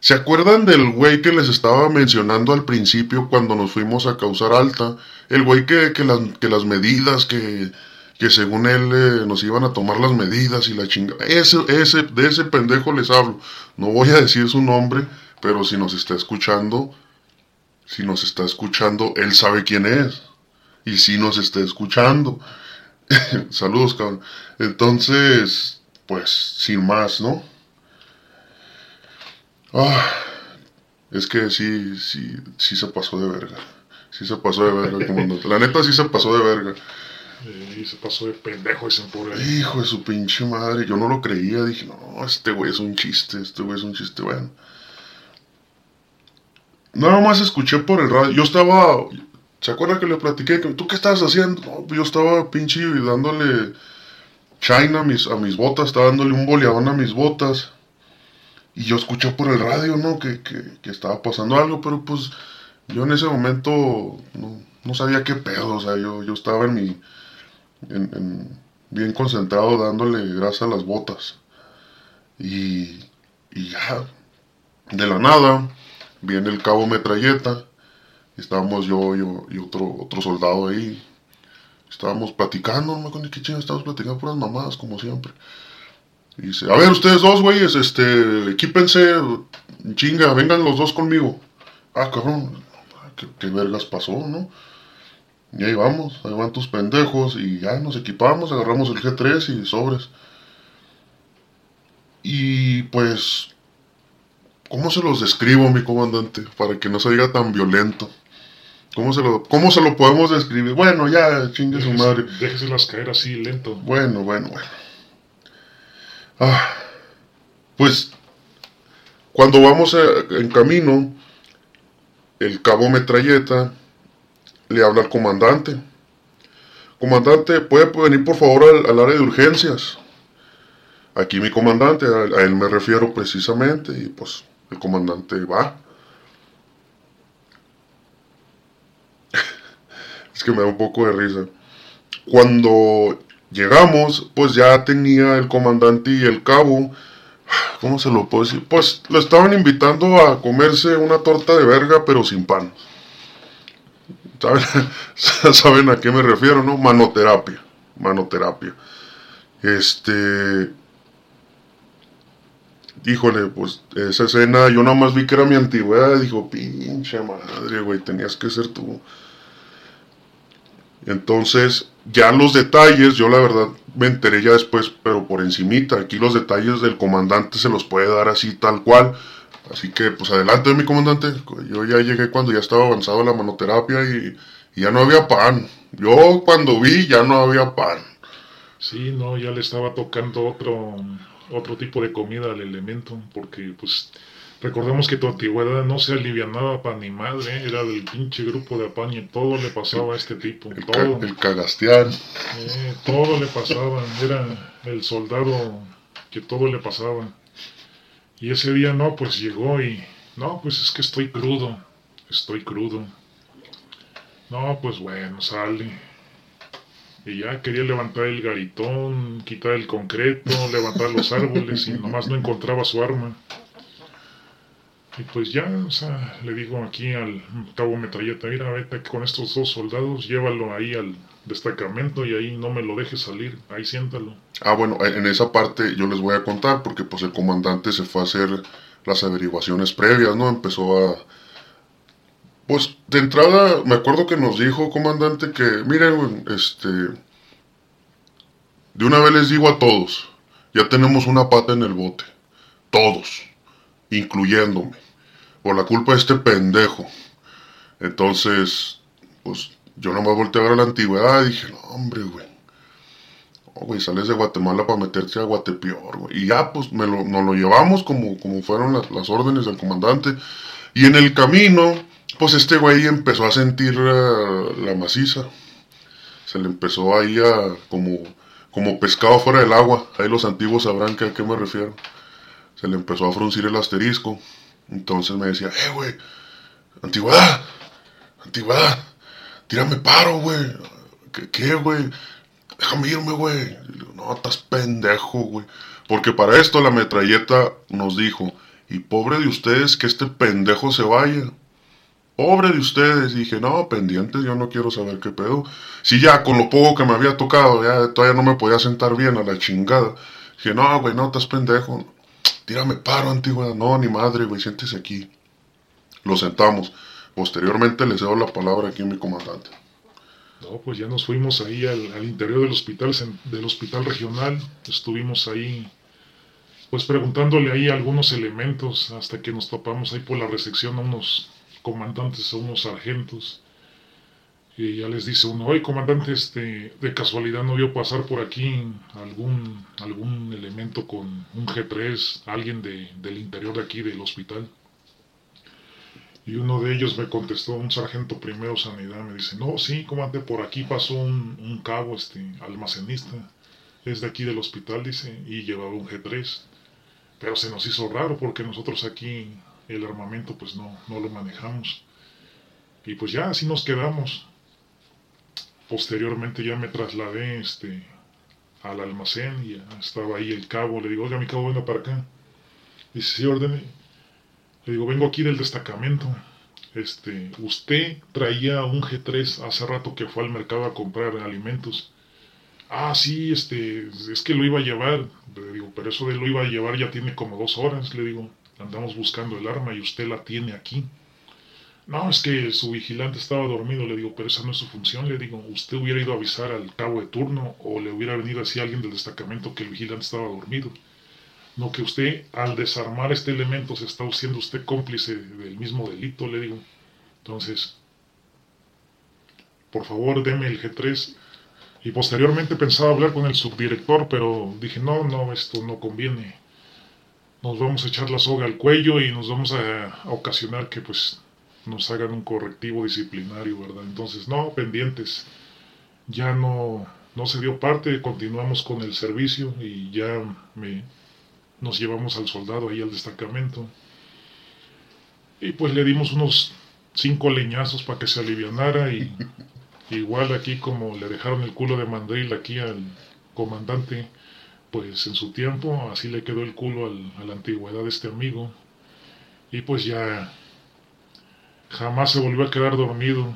Speaker 1: ¿Se acuerdan del güey que les estaba mencionando al principio cuando nos fuimos a causar alta? El güey que, que, las, que las medidas, que, que según él eh, nos iban a tomar las medidas y la chingada. Ese, ese, de ese pendejo les hablo. No voy a decir su nombre, pero si nos está escuchando, si nos está escuchando, él sabe quién es. Y si nos está escuchando. Saludos, cabrón. Entonces, pues, sin más, ¿no? Ah, es que sí, sí, sí se pasó de verga. Sí se pasó de verga, comandante. La neta sí se pasó de verga.
Speaker 2: Y se pasó de pendejo ese pobre.
Speaker 1: Hijo de su pinche madre. Yo no lo creía. Dije, no, este güey es un chiste. Este güey es un chiste. Bueno. Nada más escuché por el radio. Yo estaba. ¿Se acuerda que le platiqué? ¿Tú qué estabas haciendo? No, yo estaba pinche dándole China a mis, a mis botas. Estaba dándole un boleadón a mis botas. Y yo escuché por el radio, ¿no? Que, que, estaba pasando algo, pero pues yo en ese momento no, sabía qué pedo, o sea, yo, yo estaba en mi, en, bien concentrado dándole grasa a las botas. Y, y ya, de la nada, viene el cabo metralleta, estábamos yo, yo y otro, otro soldado ahí, estábamos platicando, no me acuerdo qué chingo, estábamos platicando puras mamadas, como siempre. Y dice, a ver, ustedes dos, güeyes, este, equípense, chinga, vengan los dos conmigo. Ah, cabrón, ¿qué, vergas pasó, no? Y ahí vamos, ahí van tus pendejos y ya nos equipamos, agarramos el G3 y sobres. Y pues, ¿cómo se los describo, mi comandante? Para que no se diga tan violento. ¿Cómo se lo, cómo se lo podemos describir? Bueno, ya, chingue su madre.
Speaker 2: las caer así, lento.
Speaker 1: Bueno, bueno, bueno. Ah, pues cuando vamos en camino, el cabo metralleta le habla al comandante. Comandante, ¿puede venir por favor al, área de urgencias? aquí mi comandante, a, él me refiero precisamente, y pues el comandante va. es que me da un poco de risa. Cuando llegamos, pues ya tenía el comandante y el cabo, ¿cómo se lo puedo decir? Pues lo estaban invitando a comerse una torta de verga, pero sin pan. ¿Saben, ¿Saben a qué me refiero, no? Manoterapia. Manoterapia. Este. Híjole, pues esa escena yo nada más vi que era mi antigüedad. Dijo, pinche madre, güey, tenías que ser tú. Entonces, ya los detalles, yo la verdad me enteré ya después, pero por encimita. Aquí los detalles del comandante se los puede dar así tal cual. Así que, pues adelante, mi comandante. Yo ya llegué cuando ya estaba avanzado la manoterapia y, y ya no había pan. Yo cuando vi ya no había pan.
Speaker 2: Sí, no, ya le estaba tocando otro, otro tipo de comida al elemento, porque pues recordemos que tu antigüedad no se alivianaba para ni madre, era del pinche grupo de apañe, todo le pasaba a este tipo,
Speaker 1: El,
Speaker 2: todo,
Speaker 1: ca- el cagastián.
Speaker 2: eh, todo le pasaba, era el soldado que todo le pasaba. Y ese día no, pues llegó y, no, pues es que estoy crudo, estoy crudo. No, pues bueno, sale. Y ya quería levantar el garitón, quitar el concreto, levantar los árboles y nomás no encontraba su arma. Y pues ya, o sea, le digo aquí al cabo metralleta, mira, vete con estos dos soldados, llévalo ahí al destacamento y ahí no me lo dejes salir, ahí siéntalo.
Speaker 1: Ah, bueno, en esa parte yo les voy a contar porque pues el comandante se fue a hacer las averiguaciones previas, ¿no? Empezó a... Pues de entrada me acuerdo que nos dijo, comandante, que miren, este... De una vez les digo a todos, ya tenemos una pata en el bote. Todos, incluyéndome. Por la culpa de este pendejo. Entonces, pues yo nomás volteé a ver a la antigüedad y dije, no, hombre, güey. No, güey, sales de Guatemala para meterte a Guatepeor, güey. Y ya, pues, me lo, nos lo llevamos como, como fueron las, las órdenes del comandante. Y en el camino, pues este güey empezó a sentir eh, la maciza. Se le empezó ahí a, como, como pescado fuera del agua. Ahí los antiguos sabrán que, a qué me refiero. Se le empezó a fruncir el asterisco. Entonces me decía, eh, güey, antigüedad, antigüedad, tírame paro, güey. ¿Qué, güey? Déjame irme, güey. No, estás pendejo, güey. Porque para esto la metralleta nos dijo, y pobre de ustedes que este pendejo se vaya. Pobre de ustedes. Y dije, no, pendientes, yo no quiero saber qué pedo. Si ya con lo poco que me había tocado, ya todavía no me podía sentar bien a la chingada. Dije, no, güey, no, estás pendejo. Tírame paro, antigua. No, ni madre, güey, siéntese aquí. Lo sentamos. Posteriormente le cedo la palabra aquí a mi comandante.
Speaker 2: No, pues ya nos fuimos ahí al, interior del hospital, del hospital regional. Estuvimos ahí, pues preguntándole ahí algunos elementos hasta que nos topamos ahí por la recepción a unos comandantes, a unos sargentos. Y ya les dice uno, oye comandante, este, de casualidad no vio pasar por aquí algún, algún elemento con un G3, alguien de, del interior de aquí del hospital. Y uno de ellos me contestó, un sargento primero sanidad, me dice, no, sí, comandante, por aquí pasó un, un cabo, este, almacenista, es de aquí del hospital, dice, y llevaba un G3. Pero se nos hizo raro porque nosotros aquí el armamento pues no, no lo manejamos. Y pues ya así nos quedamos. Posteriormente ya me trasladé este, al almacén y ya estaba ahí el cabo. Le digo, oiga, mi cabo, venga para acá. Dice, sí, ordene. Le digo, vengo aquí del destacamento. Este, usted traía un G3 hace rato que fue al mercado a comprar alimentos. Ah, sí, este, es que lo iba a llevar. Le digo, pero eso de lo iba a llevar ya tiene como dos horas. Le digo, andamos buscando el arma y usted la tiene aquí. No, es que su vigilante estaba dormido. Le digo, pero esa no es su función. Le digo, usted hubiera ido a avisar al cabo de turno o le hubiera venido así a alguien del destacamento que el vigilante estaba dormido. No que usted, al desarmar este elemento, se está siendo usted cómplice del mismo delito, le digo. Entonces, por favor, deme el G3. Y posteriormente pensaba hablar con el subdirector, pero dije, no, no, esto no conviene. Nos vamos a echar la soga al cuello y nos vamos a ocasionar que pues nos hagan un correctivo disciplinario, ¿verdad? Entonces, no, pendientes. Ya no, no se dio parte, continuamos con el servicio y ya me, nos llevamos al soldado ahí al destacamento. Y pues le dimos unos cinco leñazos para que se alivianara y igual aquí como le dejaron el culo de mandril aquí al comandante, pues en su tiempo así le quedó el culo a la antigüedad de este amigo. Y pues ya jamás se volvió a quedar dormido.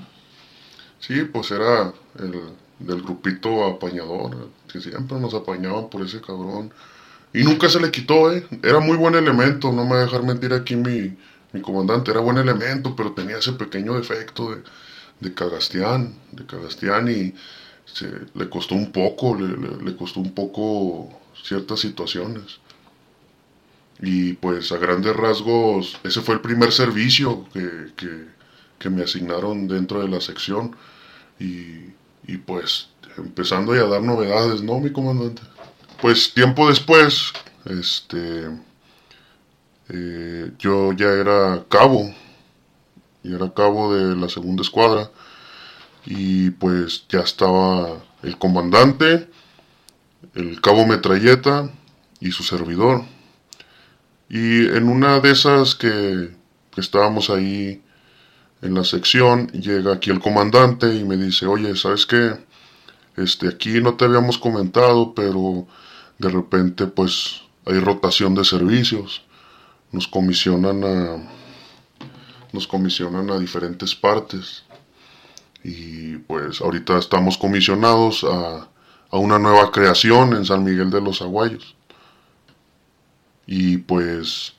Speaker 1: Sí, pues era el del grupito apañador, que siempre nos apañaban por ese cabrón. Y nunca se le quitó, ¿eh? Era muy buen elemento, no me voy a dejar mentir aquí mi, mi comandante, era buen elemento, pero tenía ese pequeño defecto de, de Cagastián, de Cagastián y se, le costó un poco, le, le, costó un poco ciertas situaciones. Y pues a grandes rasgos, ese fue el primer servicio que, que, me asignaron dentro de la sección. Y, y pues empezando ya a dar novedades, ¿no, mi comandante? Pues tiempo después, este, eh, yo ya era cabo, y era cabo de la segunda escuadra, y pues ya estaba el comandante, el cabo metralleta y su servidor. Y en una de esas que, que estábamos ahí en la sección, llega aquí el comandante y me dice, oye, ¿sabes qué? Este, aquí no te habíamos comentado, pero de repente pues hay rotación de servicios. Nos comisionan a nos comisionan a diferentes partes. Y pues ahorita estamos comisionados a, a una nueva creación en San Miguel de los Aguayos. Y pues,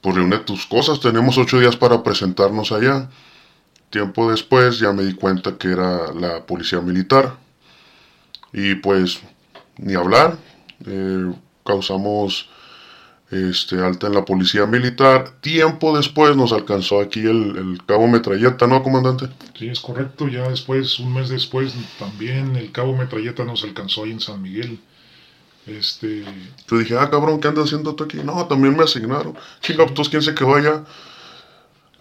Speaker 1: pues reúne tus cosas, tenemos ocho días para presentarnos allá. Tiempo después ya me di cuenta que era la policía militar. Y pues, ni hablar, eh, causamos este, alta en la policía militar. Tiempo después nos alcanzó aquí el, el, cabo metralleta, ¿no, comandante?
Speaker 2: Sí, es correcto. Ya después, un mes después, también el cabo metralleta nos alcanzó ahí en San Miguel. Este...
Speaker 1: Yo dije, ah, cabrón, ¿qué andas haciendo tú aquí? No, también me asignaron. Chinga, pues quién se quedó allá.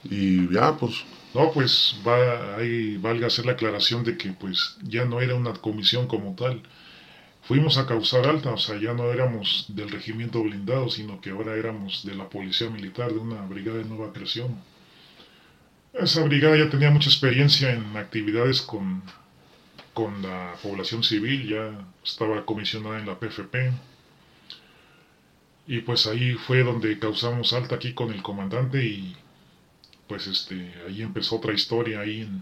Speaker 1: Y ya, pues
Speaker 2: no, pues va, ahí valga hacer la aclaración de que pues ya no era una comisión como tal. Fuimos a causar alta, o sea, ya no éramos del regimiento blindado, sino que ahora éramos de la policía militar, de una brigada de nueva creación. Esa brigada ya tenía mucha experiencia en actividades con, con la población civil, ya estaba comisionada en la PFP. Y pues ahí fue donde causamos alta aquí con el comandante y pues este, ahí empezó otra historia, ahí en,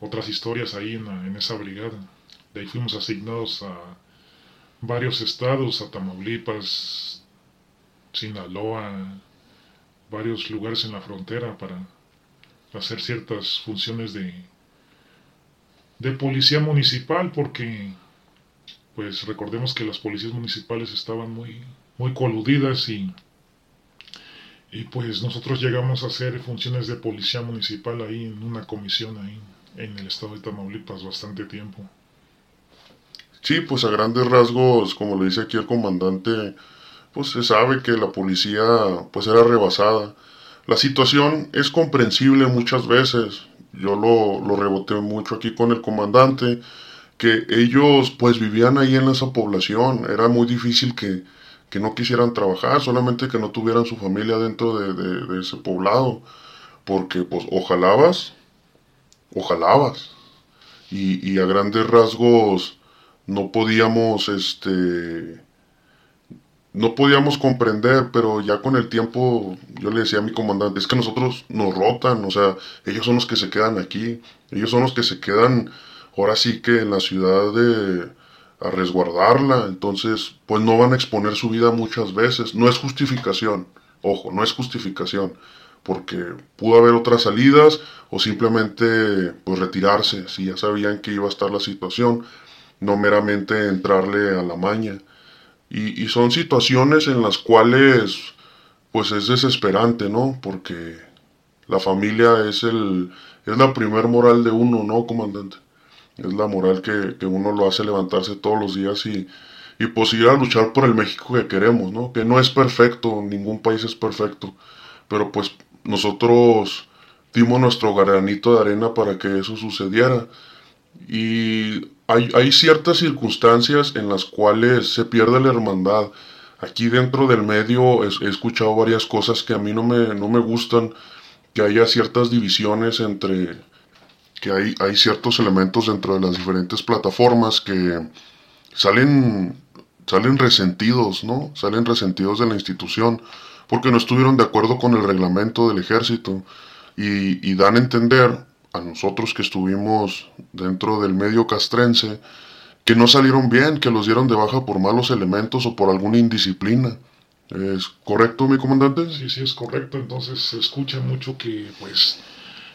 Speaker 2: otras historias ahí en, en, esa brigada. De ahí fuimos asignados a varios estados, a Tamaulipas, Sinaloa, varios lugares en la frontera para hacer ciertas funciones de, de policía municipal, porque pues recordemos que las policías municipales estaban muy, muy coludidas y y pues nosotros llegamos a hacer funciones de policía municipal ahí en una comisión ahí en el estado de Tamaulipas bastante tiempo.
Speaker 1: Sí, pues a grandes rasgos, como le dice aquí el comandante, pues se sabe que la policía pues era rebasada. La situación es comprensible muchas veces. Yo lo, lo reboté mucho aquí con el comandante, que ellos pues vivían ahí en esa población. Era muy difícil que, que no quisieran trabajar, solamente que no tuvieran su familia dentro de, ese poblado, porque pues ojalabas, ojalabas, y a grandes rasgos no podíamos, este, no podíamos comprender, pero ya con el tiempo yo le decía a mi comandante, es que nosotros nos rotan, o sea, ellos son los que se quedan aquí, ellos son los que se quedan ahora sí que en la ciudad de a resguardarla, entonces pues no van a exponer su vida muchas veces. No es justificación, ojo, no es justificación, porque pudo haber otras salidas o simplemente pues retirarse, si ya sabían que iba a estar la situación, no meramente entrarle a la maña. Y, son situaciones en las cuales pues es desesperante, ¿no? Porque la familia es el es la primer moral de uno, ¿no, comandante? es la moral que, uno lo hace levantarse todos los días y, y pues ir a luchar por el México que queremos, ¿no? Que no es perfecto, ningún país es perfecto, pero pues nosotros dimos nuestro granito de arena para que eso sucediera. Y hay, hay ciertas circunstancias en las cuales se pierde la hermandad. Aquí dentro del medio he, escuchado varias cosas que a mí no me, no me gustan, que haya ciertas divisiones entre, que hay, hay ciertos elementos dentro de las diferentes plataformas que salen, salen resentidos, ¿no? Salen resentidos de la institución porque no estuvieron de acuerdo con el reglamento del ejército y, y dan a entender a nosotros que estuvimos dentro del medio castrense que no salieron bien, que los dieron de baja por malos elementos o por alguna indisciplina. ¿Es correcto, mi comandante?
Speaker 2: Sí, sí, es correcto. Entonces se escucha mucho que, pues,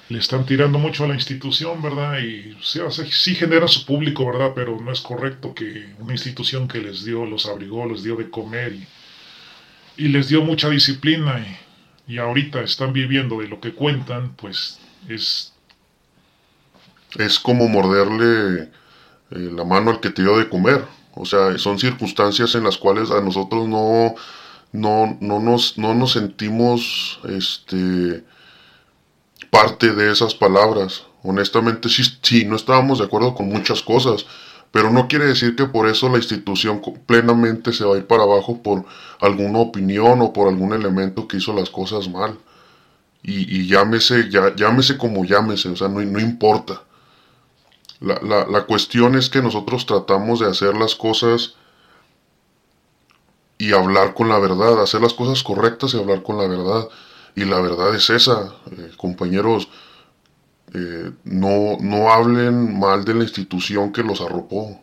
Speaker 2: le están tirando mucho a la institución, ¿verdad? Y sí, sí genera su público, ¿verdad? Pero no es correcto que una institución que les dio, los abrigó, les dio de comer y, y les dio mucha disciplina y, y ahorita están viviendo de lo que cuentan, pues es...
Speaker 1: Es como morderle eh, la mano al que te dio de comer. O sea, son circunstancias en las cuales a nosotros no, no, no, nos, no nos sentimos este, parte de esas palabras. Honestamente, sí, sí, no estábamos de acuerdo con muchas cosas, pero no quiere decir que por eso la institución plenamente se va a ir para abajo por alguna opinión o por algún elemento que hizo las cosas mal. Y, llámese, ya, llámese como llámese, o sea, no, no importa. La, la, la, cuestión es que nosotros tratamos de hacer las cosas y hablar con la verdad, hacer las cosas correctas y hablar con la verdad. Y la verdad es esa, eh, compañeros, eh, no, no hablen mal de la institución que los arropó.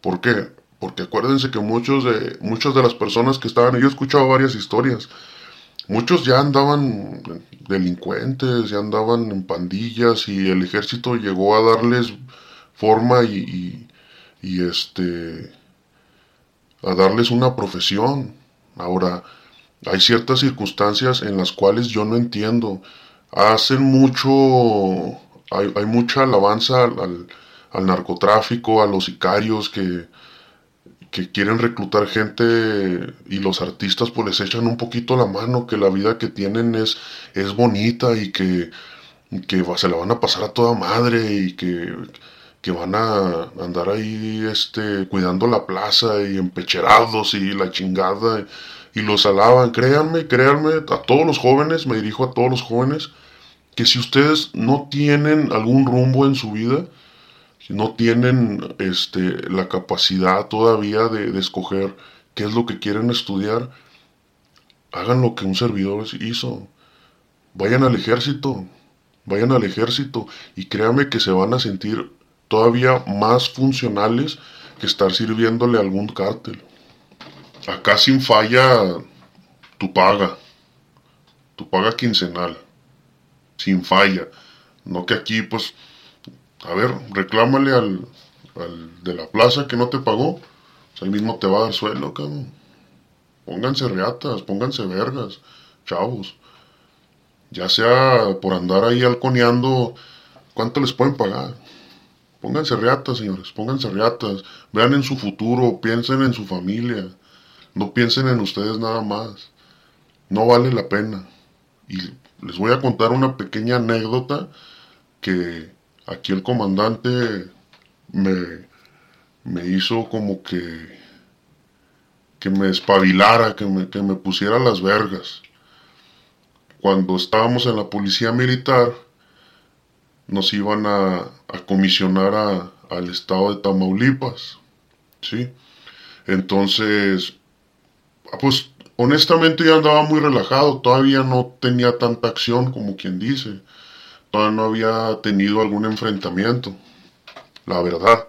Speaker 1: ¿Por qué? Porque acuérdense que muchos de, muchas de las personas que estaban, yo he escuchado varias historias, muchos ya andaban delincuentes, ya andaban en pandillas y el ejército llegó a darles forma y, y, este a darles una profesión. Ahora, hay ciertas circunstancias en las cuales yo no entiendo. Hacen mucho, hay, mucha alabanza al, al, narcotráfico, a los sicarios que, que quieren reclutar gente y los artistas pues les echan un poquito la mano, que la vida que tienen es, es bonita y que, que se la van a pasar a toda madre y que, que van a andar ahí este, cuidando la plaza y empecherados y la chingada y los alaban. Créanme, créanme, a todos los jóvenes, me dirijo a todos los jóvenes, que si ustedes no tienen algún rumbo en su vida, no tienen este, la capacidad todavía de, escoger qué es lo que quieren estudiar, hagan lo que un servidor hizo. Vayan al ejército, vayan al ejército y créanme que se van a sentir todavía más funcionales que estar sirviéndole a algún cártel. Acá sin falla tu paga, tu paga quincenal, sin falla. No que aquí pues a ver, reclámale al, al de la plaza que no te pagó. Pues ahí mismo te va a dar suelo, cabrón. Pónganse reatas, pónganse vergas, chavos. Ya sea por andar ahí halconeando, ¿cuánto les pueden pagar? Pónganse reatas, señores, pónganse reatas. Vean en su futuro, piensen en su familia. No piensen en ustedes nada más. No vale la pena. Y les voy a contar una pequeña anécdota que Aquí el comandante me, me hizo como que, que me espabilara, que me, que me pusiera las vergas. Cuando estábamos en la policía militar, nos iban a, comisionar al estado de Tamaulipas, ¿sí? Entonces, pues honestamente ya andaba muy relajado, todavía no tenía tanta acción como quien dice no había tenido algún enfrentamiento, la verdad.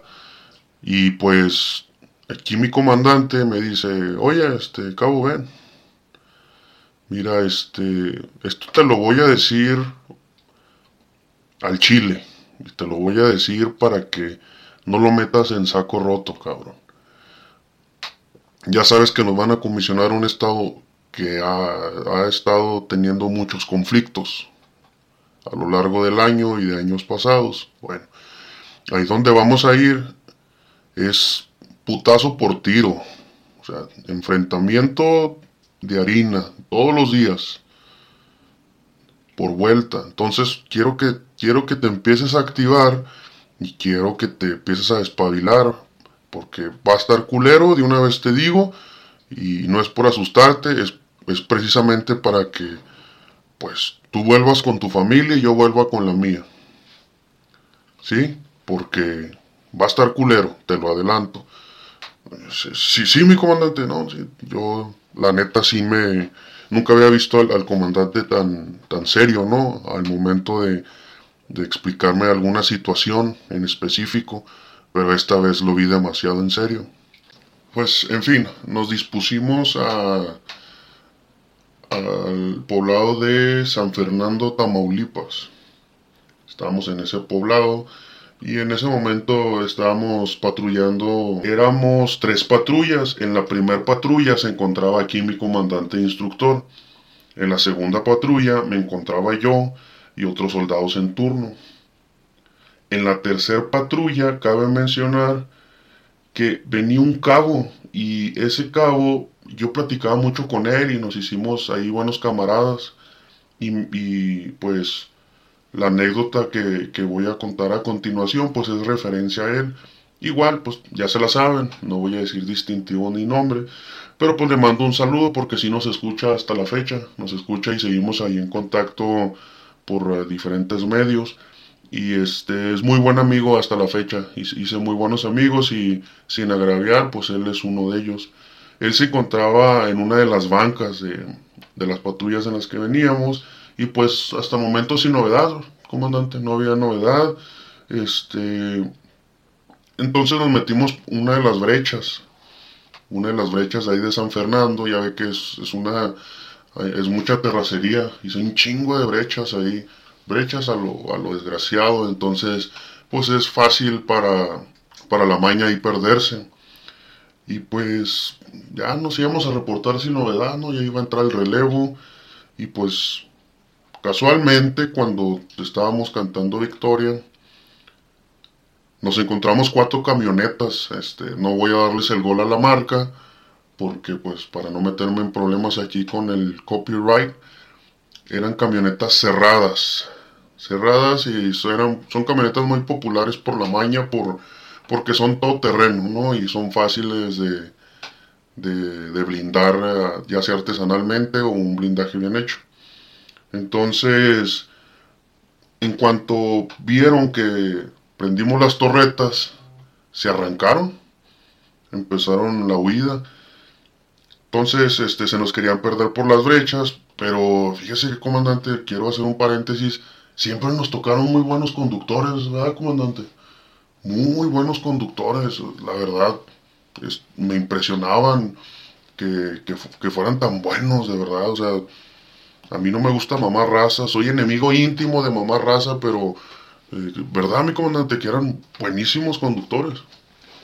Speaker 1: Y pues aquí mi comandante me dice, oye, este, cabo, ven. Mira, este, esto te lo voy a decir al chile. Te lo voy a decir para que no lo metas en saco roto, cabrón. Ya sabes que nos van a comisionar un estado que ha, ha estado teniendo muchos conflictos a lo largo del año y de años pasados. Bueno, ahí donde vamos a ir es putazo por tiro, o sea, enfrentamiento de harina todos los días por vuelta. Entonces quiero que quiero que te empieces a activar y quiero que te empieces a despabilar porque va a estar culero, de una vez te digo, y no es por asustarte, es, es precisamente para que pues tú vuelvas con tu familia y yo vuelva con la mía. ¿Sí? Porque va a estar culero, te lo adelanto. Sí, sí, mi comandante, no, yo la neta sí me... Nunca había visto al, comandante tan, tan serio, ¿no? Al momento de, de explicarme alguna situación en específico, pero esta vez lo vi demasiado en serio. Pues, en fin, nos dispusimos a al poblado de San Fernando, Tamaulipas. Estábamos en ese poblado y en ese momento estábamos patrullando, éramos tres patrullas. En la primera patrulla se encontraba aquí mi comandante instructor. En la segunda patrulla me encontraba yo y otros soldados en turno. En la tercera patrulla cabe mencionar que venía un cabo y ese cabo yo platicaba mucho con él y nos hicimos ahí buenos camaradas y pues la anécdota que, voy a contar a continuación, pues es referencia a él. Igual, pues ya se la saben, no voy a decir distintivo ni nombre, pero pues le mando un saludo porque si nos escucha hasta la fecha, nos escucha y seguimos ahí en contacto por eh, diferentes medios. Y este es muy buen amigo hasta la fecha, hice muy buenos amigos y sin agraviar, pues él es uno de ellos. Él se encontraba en una de las bancas de, las patrullas en las que veníamos y pues hasta el momento sin novedad, comandante, no había novedad. Este, entonces nos metimos una de las brechas, una de las brechas ahí de San Fernando, ya ve que es, es una, es mucha terracería, son un chingo de brechas ahí, brechas a lo, a lo desgraciado, entonces pues es fácil para, para la maña y perderse. Y pues ya nos íbamos a reportar sin novedad, ¿no? Ya iba a entrar el relevo y pues Casualmente, cuando estábamos cantando Victoria, nos encontramos cuatro camionetas. Este, no voy a darles el gol a la marca, porque pues para no meterme en problemas aquí con el copyright, eran camionetas cerradas. Cerradas y eran, son camionetas muy populares por la maña, por, porque son todo terreno, ¿no? Y son fáciles de, de, de blindar, ya sea artesanalmente o un blindaje bien hecho. Entonces, en cuanto vieron que prendimos las torretas, se arrancaron, empezaron la huida. Entonces, este, se nos querían perder por las brechas, pero fíjese, comandante, quiero hacer un paréntesis. Siempre nos tocaron muy buenos conductores, ¿verdad, comandante? Muy buenos conductores, la verdad. me impresionaban que, que fueran tan buenos, de verdad. O sea, a mí no me gusta mamá raza, soy enemigo íntimo de mamá raza, pero eh, ¿verdad, mi comandante? Que eran buenísimos conductores.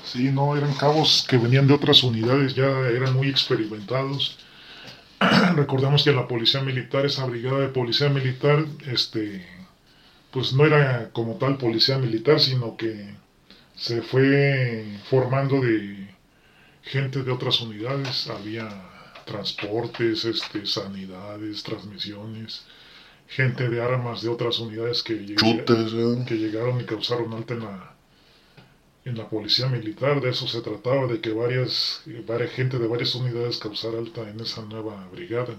Speaker 2: Sí, no, eran cabos que venían de otras unidades, ya eran muy experimentados. Recordamos que la policía militar, esa brigada de policía militar, este, pues no era como tal policía militar, sino que se fue formando de gente de otras unidades. Había transportes, este, sanidades, transmisiones, gente de armas de otras unidades que,
Speaker 1: ¿eh?
Speaker 2: que llegaron y causaron alta en la, en la policía militar. De eso se trataba, de que varias, varias gente de varias unidades causara alta en esa nueva brigada.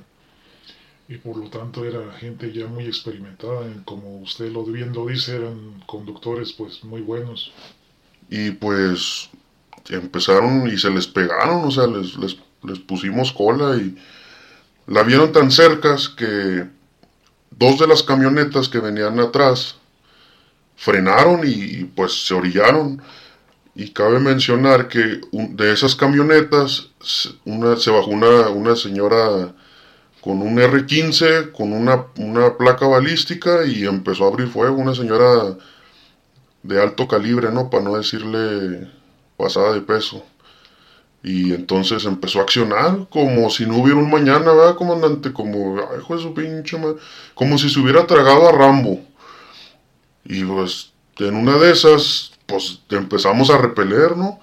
Speaker 2: Y por lo tanto era gente ya muy experimentada, como usted lo bien lo dice, eran conductores pues muy buenos.
Speaker 1: Y pues empezaron y se les pegaron, o sea, les, les pusimos cola y la vieron tan cercas que dos de las camionetas que venían atrás frenaron y, pues se orillaron. Y cabe mencionar que de esas camionetas una, se bajó una, una señora con un R15, con una, una, placa balística y empezó a abrir fuego. Una señora de alto calibre, ¿no? Para no decirle pasada de peso. Y entonces empezó a accionar como si no hubiera un mañana, ¿verdad, comandante? Como, ay, hijo de su pinche madre. Como si se hubiera tragado a Rambo. Y pues, en una de esas, pues empezamos a repeler, ¿no?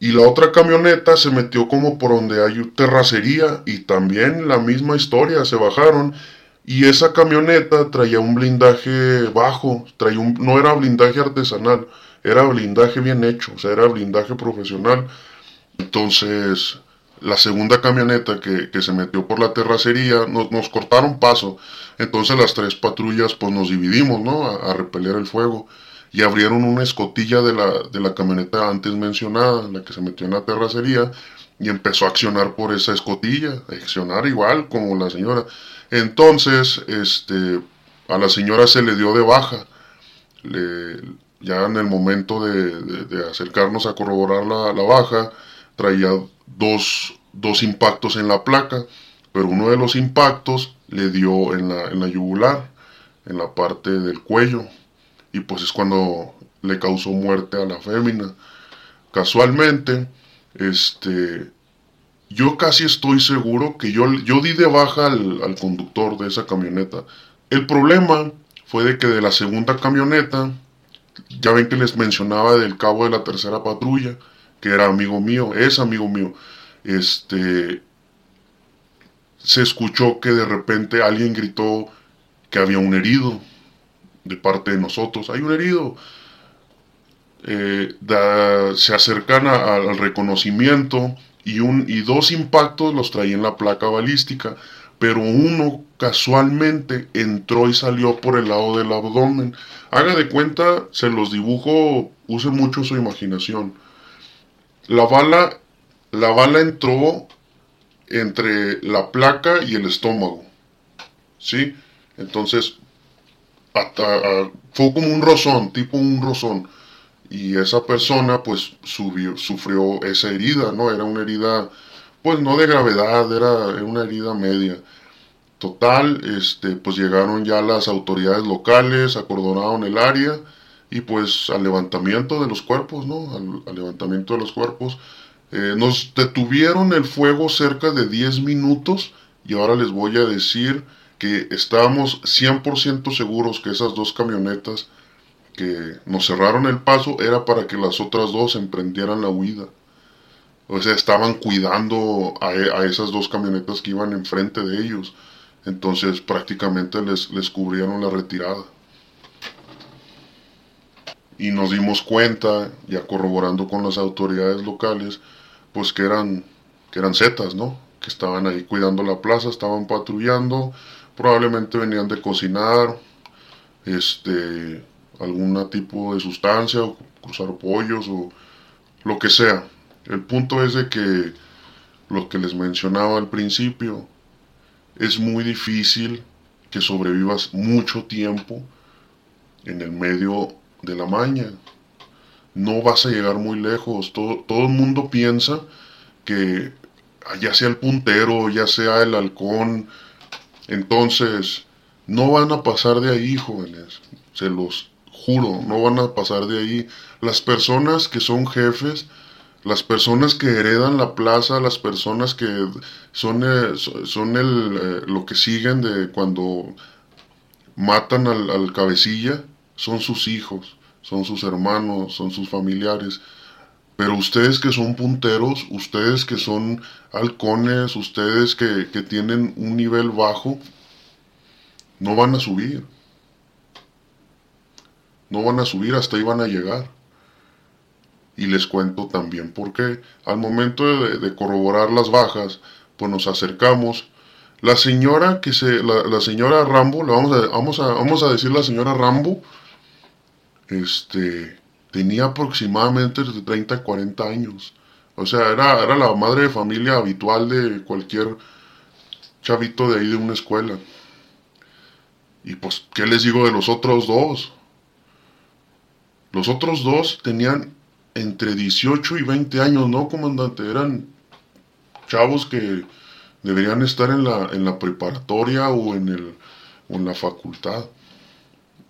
Speaker 1: Y la otra camioneta se metió como por donde hay terracería y también la misma historia, se bajaron, Y esa camioneta traía un blindaje bajo, traía un, no era blindaje artesanal, era blindaje bien hecho, o sea, era blindaje profesional. Entonces, la segunda camioneta que, se metió por la terracería, nos, cortaron paso. Entonces las tres patrullas pues nos dividimos, ¿no? A, repeler el fuego. Y abrieron una escotilla de la, de la camioneta antes mencionada, la que se metió en la terracería, y empezó a accionar por esa escotilla, a accionar igual como la señora. Entonces, este, a la señora se le dio de baja. ya en el momento de, acercarnos a corroborar la, la baja, traía dos, dos, impactos en la placa, pero uno de los impactos le dio en la, en la yugular, en la parte del cuello, y pues es cuando le causó muerte a la fémina. Casualmente, este, yo casi estoy seguro que yo, yo di de baja al, al conductor de esa camioneta. El problema fue de que de la segunda camioneta, ya ven que les mencionaba del cabo de la tercera patrulla, que era amigo mío, es amigo mío, este, se escuchó que de repente alguien gritó que había un herido de parte de nosotros. Hay un herido. Eh, se acercan al reconocimiento y, un, y dos impactos los traía en la placa balística, pero uno casualmente entró y salió por el lado del abdomen. Haga de cuenta, se los dibujo, use mucho su imaginación. La bala, la bala entró entre la placa y el estómago. ¿Sí? Entonces, fue como un rozón, tipo un rozón. Y esa persona, pues, sufrió esa herida, ¿no? Era una herida, pues, no de gravedad, era una herida media. Total, este, pues llegaron ya las autoridades locales, acordonaron el área y pues al levantamiento de los cuerpos, ¿no? Al, levantamiento de los cuerpos. Eh, nos detuvieron el fuego cerca de 10 minutos y ahora les voy a decir que estábamos 100% seguros que esas dos camionetas que nos cerraron el paso era para que las otras dos emprendieran la huida. O sea, estaban cuidando a, a esas dos camionetas que iban enfrente de ellos. Entonces prácticamente les, les cubrieron la retirada y nos dimos cuenta, ya corroborando con las autoridades locales, pues que eran, que eran zetas, ¿no? Que estaban ahí cuidando la plaza, estaban patrullando, probablemente venían de cocinar, este, algún tipo de sustancia, o cruzar pollos, o lo que sea. El punto es de que lo que les mencionaba al principio, es muy difícil que sobrevivas mucho tiempo en el medio de la maña. No vas a llegar muy lejos. Todo, todo el mundo piensa que ya sea el puntero, ya sea el halcón, entonces no van a pasar de ahí, jóvenes. Se los juro, no van a pasar de ahí. Las personas que son jefes, las personas que heredan la plaza, las personas que son, eh, son el, eh, lo que siguen de cuando matan al, al cabecilla, son sus hijos, son sus hermanos, son sus familiares. Pero ustedes que son punteros, ustedes que son halcones, ustedes que, tienen un nivel bajo, no van a subir. No van a subir, hasta ahí van a llegar. Y les cuento también por qué. Al momento de, corroborar las bajas, pues nos acercamos. La señora que se, la, señora Rambo, vamos a, vamos a, vamos a decir la señora Rambo, este, tenía aproximadamente de 30 a 40 años. O sea, era, era la madre de familia habitual de cualquier chavito de ahí de una escuela. Y pues, ¿qué les digo de los otros dos? Los otros dos tenían entre 18 y 20 años, ¿no, comandante? Eran chavos que deberían estar en la, en la preparatoria o en, el, o en la facultad.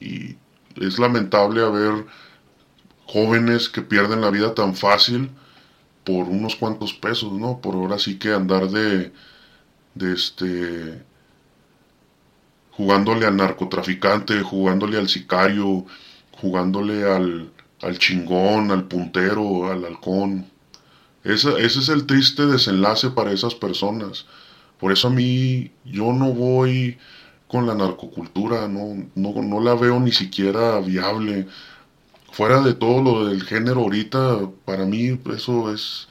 Speaker 1: Y es lamentable haber jóvenes que pierden la vida tan fácil por unos cuantos pesos, ¿no? Por ahora sí que andar de, de este, jugándole al narcotraficante, jugándole al sicario, jugándole al, al chingón, al puntero, al halcón. ese es el triste desenlace para esas personas. Por eso a mí yo no voy con la narcocultura, no, no, no la veo ni siquiera viable. Fuera de todo lo del género ahorita, para mí eso es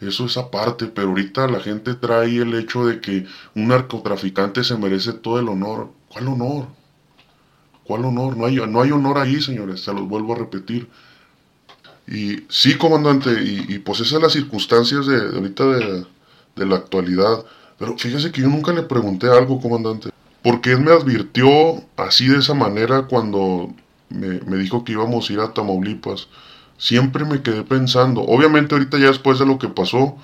Speaker 1: eso es aparte, pero ahorita la gente trae el hecho de que un narcotraficante se merece todo el honor. ¿Cuál honor? ¿Cuál honor? No hay, no hay honor ahí, señores, se los vuelvo a repetir. Y sí, comandante, y, pues esas son las circunstancias de, ahorita de, de, la actualidad. Pero fíjese que yo nunca le pregunté algo, comandante. ¿Por qué él me advirtió así de esa manera cuando me, me dijo que íbamos a ir a Tamaulipas? siempre me quedé pensando, obviamente ahorita ya después de lo que pasó,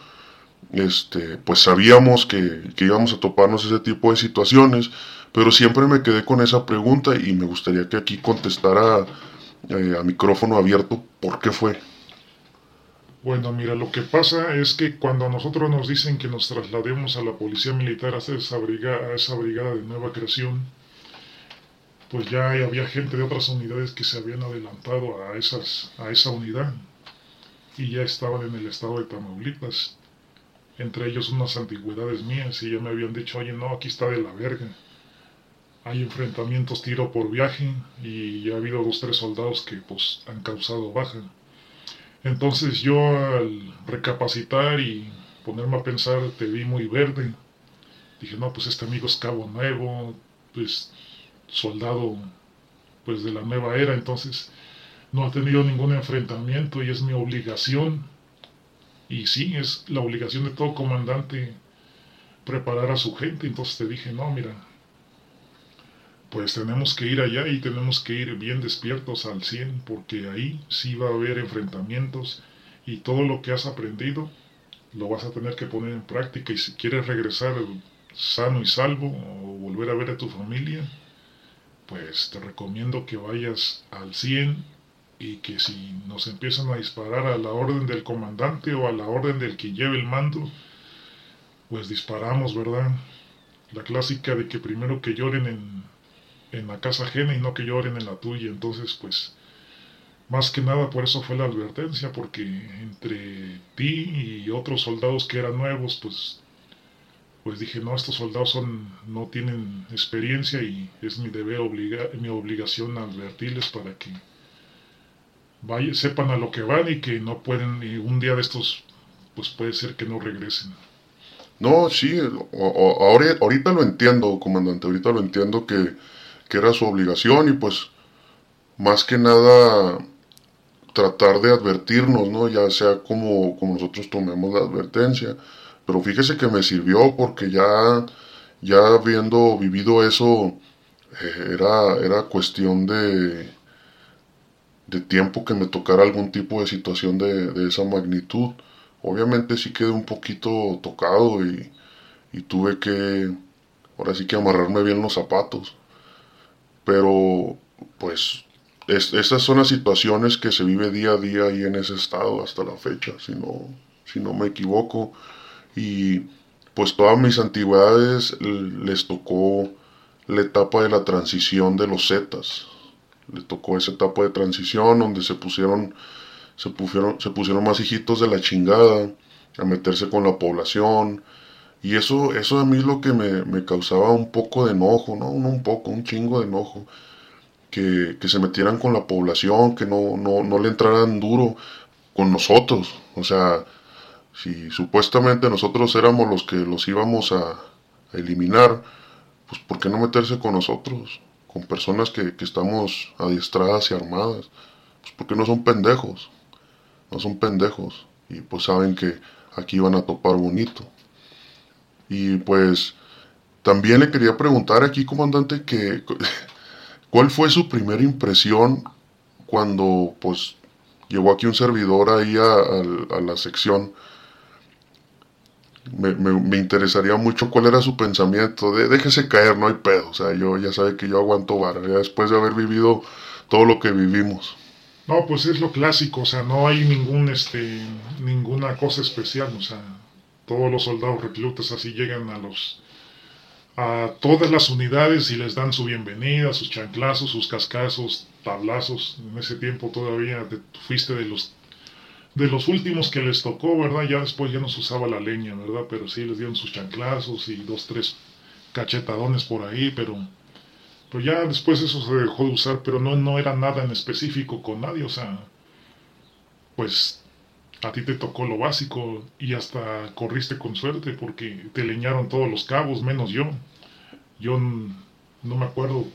Speaker 1: este, pues sabíamos que, íbamos a toparnos ese tipo de situaciones, pero siempre me quedé con esa pregunta y me gustaría que aquí contestara eh, a micrófono abierto por qué fue.
Speaker 2: Bueno, mira, lo que pasa es que cuando a nosotros nos dicen que nos traslademos a la Policía Militar a, esa brigada, a esa brigada de nueva creación, pues ya había gente de otras unidades que se habían adelantado a, esas, a esa unidad y ya estaban en el estado de Tamaulipas. Entre ellos unas antigüedades mías y ya me habían dicho, oye, no, aquí está de la verga. Hay enfrentamientos tiro por viaje y ya ha habido dos, tres soldados que pues han causado baja. Entonces yo al recapacitar y ponerme a pensar te vi muy verde. Dije, no, pues este amigo es cabo nuevo, pues soldado pues de la nueva era, entonces no ha tenido ningún enfrentamiento y es mi obligación, y sí, es la obligación de todo comandante preparar a su gente, entonces te dije, no, mira, pues tenemos que ir allá y tenemos que ir bien despiertos al 100, porque ahí sí va a haber enfrentamientos y todo lo que has aprendido lo vas a tener que poner en práctica y si quieres regresar sano y salvo o volver a ver a tu familia, pues te recomiendo que vayas al 100 y que si nos empiezan a disparar a la orden del comandante o a la orden del que lleve el mando, pues disparamos, ¿verdad? La clásica de que primero que lloren en, en la casa ajena y no que lloren en la tuya. Entonces, pues, más que nada por eso fue la advertencia, porque entre ti y otros soldados que eran nuevos, pues pues dije, no, estos soldados son, no tienen experiencia y es mi deber, obliga, mi obligación advertirles para que vaya, sepan a lo que van y que no pueden, y un día de estos, pues puede ser que no regresen.
Speaker 1: No, sí, ahora, ahorita lo entiendo, comandante, ahorita lo entiendo que, que era su obligación y pues más que nada tratar de advertirnos, ¿no? Ya sea como, como nosotros tomemos la advertencia pero fíjese que me sirvió porque ya, ya habiendo vivido eso, eh, era, era cuestión de, de tiempo que me tocara algún tipo de situación de, esa magnitud. Obviamente sí quedé un poquito tocado y, y tuve que, ahora sí que amarrarme bien los zapatos. Pero, pues, esas son las situaciones que se vive día a día ahí en ese estado hasta la fecha, si no, si no me equivoco y pues todas mis antigüedades les tocó la etapa de la transición de los Zetas. Le tocó esa etapa de transición donde se pusieron, se pusieron, se pusieron más hijitos de la chingada a meterse con la población. Y eso, eso a mí es lo que me, causaba un poco de enojo, ¿no? un poco, un chingo de enojo. Que, que se metieran con la población, que no, no, no le entraran duro con nosotros. O sea, si supuestamente nosotros éramos los que los íbamos a, eliminar, pues ¿por qué no meterse con nosotros? Con personas que, que estamos adiestradas y armadas. Pues porque no son pendejos. No son pendejos. Y pues saben que aquí van a topar bonito. Y pues también le quería preguntar aquí, comandante, que ¿cuál fue su primera impresión cuando pues llegó aquí un servidor ahí a, la sección? me, me, interesaría mucho cuál era su pensamiento de déjese caer, no hay pedo, o sea, yo ya sabe que yo aguanto vara, después de haber vivido todo lo que vivimos.
Speaker 2: No, pues es lo clásico, o sea, no hay ningún, este, ninguna cosa especial, o sea, todos los soldados reclutas así llegan a los, a todas las unidades y les dan su bienvenida, sus chanclazos, sus cascazos, tablazos, en ese tiempo todavía te, fuiste de los de los últimos que les tocó, ¿verdad? Ya después ya no se usaba la leña, ¿verdad? Pero sí les dieron sus chanclazos y dos, tres cachetadones por ahí, pero, pues ya después eso se dejó de usar, pero no, no era nada en específico con nadie, o sea, pues a ti te tocó lo básico y hasta corriste con suerte porque te leñaron todos los cabos, menos yo. Yo no me acuerdo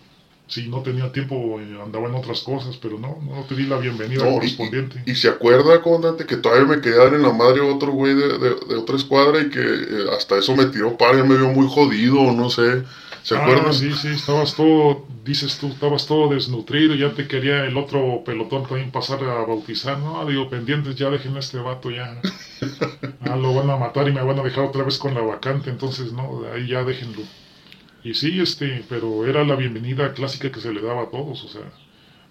Speaker 2: si no tenía tiempo, eh, andaba en otras cosas, pero no, no te di la bienvenida correspondiente.
Speaker 1: Y, se acuerda, comandante, que todavía me quedé en la madre otro güey de, de, otra escuadra y que eh, hasta eso me tiró par, ya me vio muy jodido, no sé. ¿Se ah, acuerdan?
Speaker 2: Sí, sí, estabas todo, dices tú, estabas todo desnutrido, ya te quería el otro pelotón también pasar a bautizar, ¿no? Digo, pendientes, ya dejen a este vato ya. ah, lo van a matar y me van a dejar otra vez con la vacante, entonces, no, ahí ya déjenlo. Y sí, este, pero era la bienvenida clásica que se le daba a todos, o sea,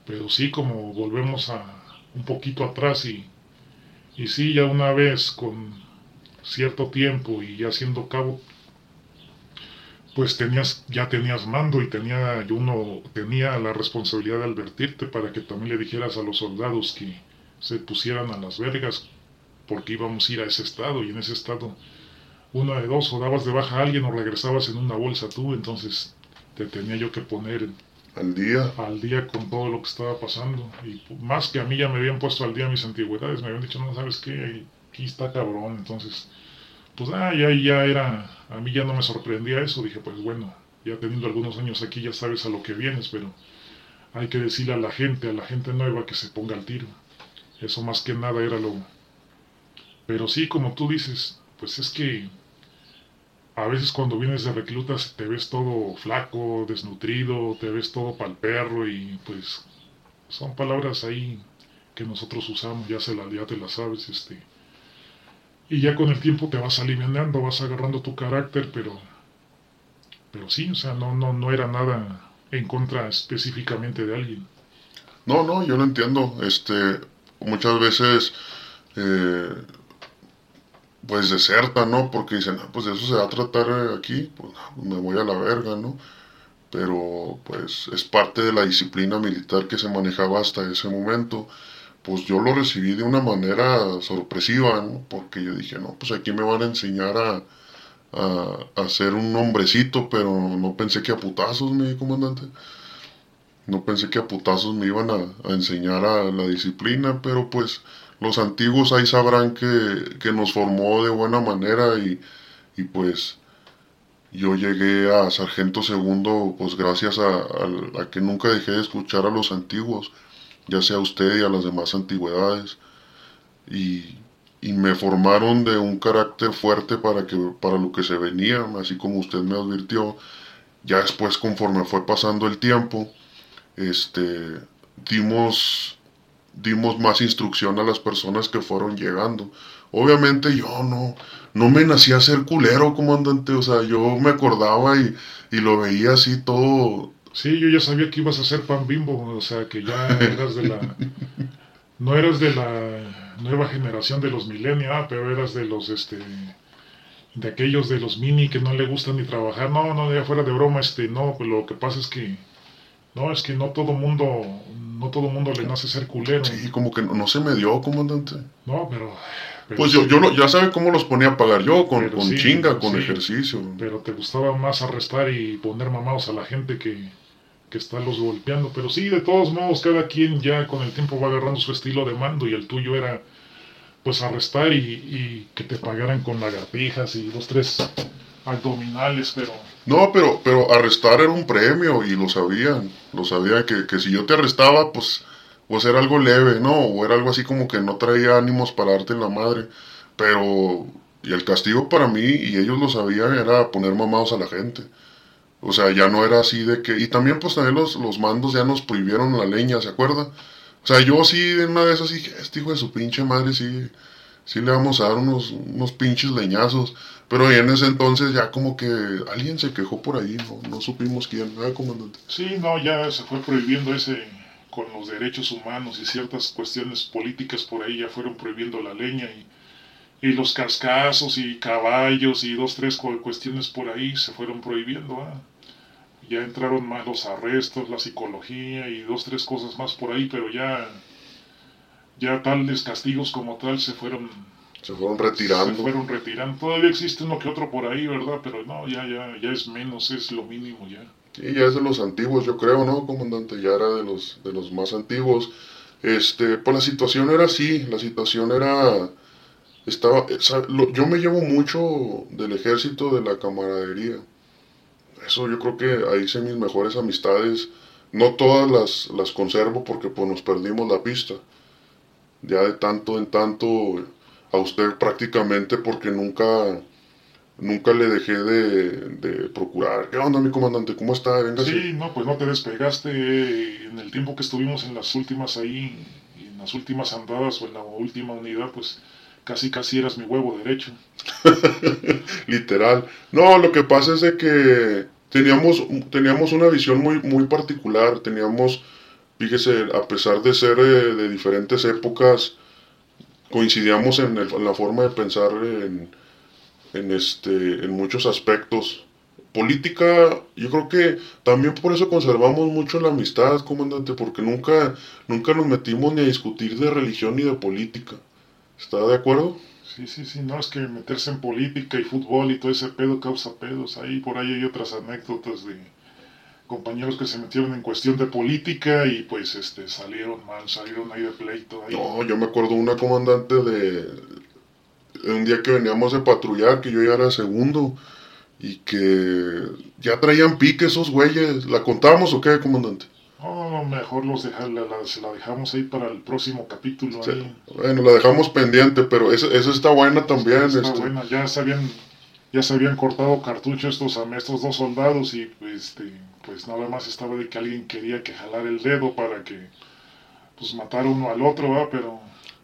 Speaker 2: pero sí como volvemos a un poquito atrás y, y sí, ya una vez con cierto tiempo y ya siendo cabo, pues tenías, ya tenías mando y tenía, uno tenía la responsabilidad de advertirte para que también le dijeras a los soldados que se pusieran a las vergas porque íbamos a ir a ese estado y en ese estado una de dos, o dabas de baja a alguien o regresabas en una bolsa tú, entonces te tenía yo que poner
Speaker 1: al día.
Speaker 2: Al día con todo lo que estaba pasando. Y más que a mí ya me habían puesto al día mis antigüedades, me habían dicho, no sabes qué, aquí está cabrón. Entonces, pues ah, ya, ya era, a mí ya no me sorprendía eso. Dije, pues bueno, ya teniendo algunos años aquí ya sabes a lo que vienes, pero hay que decirle a la gente, a la gente nueva que se ponga al tiro. Eso más que nada era lo... Pero sí, como tú dices, pues es que a veces cuando vienes de reclutas te ves todo flaco, desnutrido, te ves todo pal perro y pues son palabras ahí que nosotros usamos, ya, se la, ya te las sabes, este. Y ya con el tiempo te vas aliviando, vas agarrando tu carácter, pero pero sí, o sea, no, no, no era nada en contra específicamente de alguien.
Speaker 1: No, no, yo lo entiendo. Este, muchas veces eh, pues deserta, ¿no? Porque dicen, ah, pues de eso se va a tratar aquí, pues me voy a la verga, ¿no? Pero pues es parte de la disciplina militar que se manejaba hasta ese momento. Pues yo lo recibí de una manera sorpresiva, ¿no? Porque yo dije, no, pues aquí me van a enseñar a, a, ser un hombrecito, pero no pensé que a putazos, mi comandante. No pensé que a putazos me iban a, a enseñar a la disciplina, pero pues los antiguos ahí sabrán que, nos formó de buena manera y, pues yo llegué a sargento segundo pues gracias a, que nunca dejé de escuchar a los antiguos, ya sea a usted y a las demás antigüedades. Y, me formaron de un carácter fuerte para, que, para lo que se venía, así como usted me advirtió. Ya después, conforme fue pasando el tiempo, este, dimos dimos más instrucción a las personas que fueron llegando. Obviamente yo no, no me nací a ser culero, comandante, o sea, yo me acordaba y, y lo veía así todo.
Speaker 2: Sí, yo ya sabía que ibas a ser pan bimbo, o sea, que ya eras de la... no eras de la nueva generación de los millennials, ah, pero eras de los, este, de aquellos de los mini que no le gustan ni trabajar. No, no, ya fuera de broma, este, no, pues lo que pasa es que no, es que no todo mundo, no todo mundo le nace ser culero.
Speaker 1: Sí, como que no, se me dio, comandante.
Speaker 2: No, pero...
Speaker 1: pues yo, yo ya sabe cómo los ponía a pagar yo, con, con chinga, con ejercicio.
Speaker 2: Pero te gustaba más arrestar y poner mamados a la gente que, que estarlos golpeando. Pero sí, de todos modos, cada quien ya con el tiempo va agarrando su estilo de mando y el tuyo era pues arrestar y, y que te pagaran con lagartijas y dos, tres abdominales, pero...
Speaker 1: No, pero, pero arrestar era un premio y lo sabían, lo sabían que, que si yo te arrestaba, pues, pues era algo leve, ¿no? O era algo así como que no traía ánimos para darte en la madre, pero... Y el castigo para mí, y ellos lo sabían, era poner mamados a la gente. O sea, ya no era así de que... Y también pues también los, los mandos ya nos prohibieron la leña, ¿se acuerda? O sea, yo sí de una vez así, este hijo de su pinche madre sí, sí le vamos a dar unos, unos pinches leñazos. Pero en ese entonces ya como que alguien se quejó por ahí, no, no supimos quién, ¿verdad, comandante?
Speaker 2: Sí, no, ya se fue prohibiendo ese con los derechos humanos y ciertas cuestiones políticas por ahí ya fueron prohibiendo la leña y, y los cascazos y caballos y dos, tres cuestiones por ahí se fueron prohibiendo. ¿ah? Ya entraron más los arrestos, la psicología y dos, tres cosas más por ahí, pero ya, ya tales castigos como tal se fueron
Speaker 1: Se fueron retirando.
Speaker 2: Se fueron retirando. Todavía existe uno que otro por ahí, ¿verdad? Pero no, ya, ya, ya es menos, es lo mínimo ya.
Speaker 1: Sí, ya es de los antiguos, yo creo, ¿no, comandante? Ya era de los, de los más antiguos. Este, pues la situación era así, la situación era, estaba, yo me llevo mucho del ejército, de la camaradería. Eso yo creo que ahí hice mis mejores amistades. No todas las, las conservo porque pues nos perdimos la pista. Ya de tanto en tanto a usted prácticamente porque nunca nunca le dejé de, procurar. ¿Qué onda, mi comandante? ¿Cómo está?
Speaker 2: Sí, no, pues no te despegaste en el tiempo que estuvimos en las últimas ahí, en las últimas andadas o en la última unidad, pues casi casi eras mi huevo derecho.
Speaker 1: Literal. No, lo que pasa es de que teníamos, teníamos una visión muy, muy particular, teníamos, fíjese, a pesar de ser eh, de diferentes épocas, coincidíamos en, en la forma de pensar en en, este, en muchos aspectos. Política, yo creo que también por eso conservamos mucho la amistad, comandante, porque nunca, nunca nos metimos ni a discutir de religión ni de política. ¿Está de acuerdo?
Speaker 2: Sí, sí, sí, no, es que meterse en política y fútbol y todo ese pedo causa pedos. Ahí por ahí hay otras anécdotas de compañeros que se metieron en cuestión de política y pues este salieron mal, salieron ahí de pleito.
Speaker 1: No, yo me acuerdo una comandante de un día que veníamos de patrullar, que yo ya era segundo, y que ya traían pique esos güeyes. ¿La contamos o qué, comandante?
Speaker 2: Oh, mejor los dejar, la, se la dejamos ahí para el próximo capítulo.
Speaker 1: Bueno, la dejamos pendiente, pero esa, está buena también.
Speaker 2: está este. buena, ya se habían, ya se habían cortado cartuchos estos, estos dos soldados y este, pues nada más estaba de que alguien quería que jalar el dedo para que pues matara uno al otro, ¿va? pero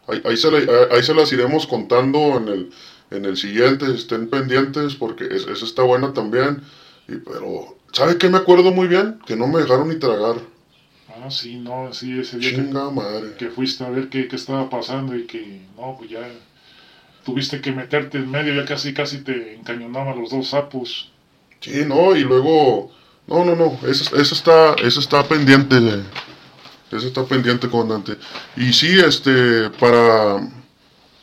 Speaker 1: Ahí, se, ahí se las iremos contando en el, en el siguiente, estén pendientes porque esa está buena también. Y, pero, ¿sabe qué me acuerdo muy bien? Que no me dejaron ni tragar.
Speaker 2: Ah, sí, no, sí, ese día que, que, fuiste a ver qué, qué, estaba pasando y que, no, pues ya tuviste que meterte en medio, ya casi, casi te encañonaban los dos sapos.
Speaker 1: Sí, no, y luego, no, no, no, eso, eso está, eso está pendiente. Eso está pendiente, comandante. Y sí, este, para,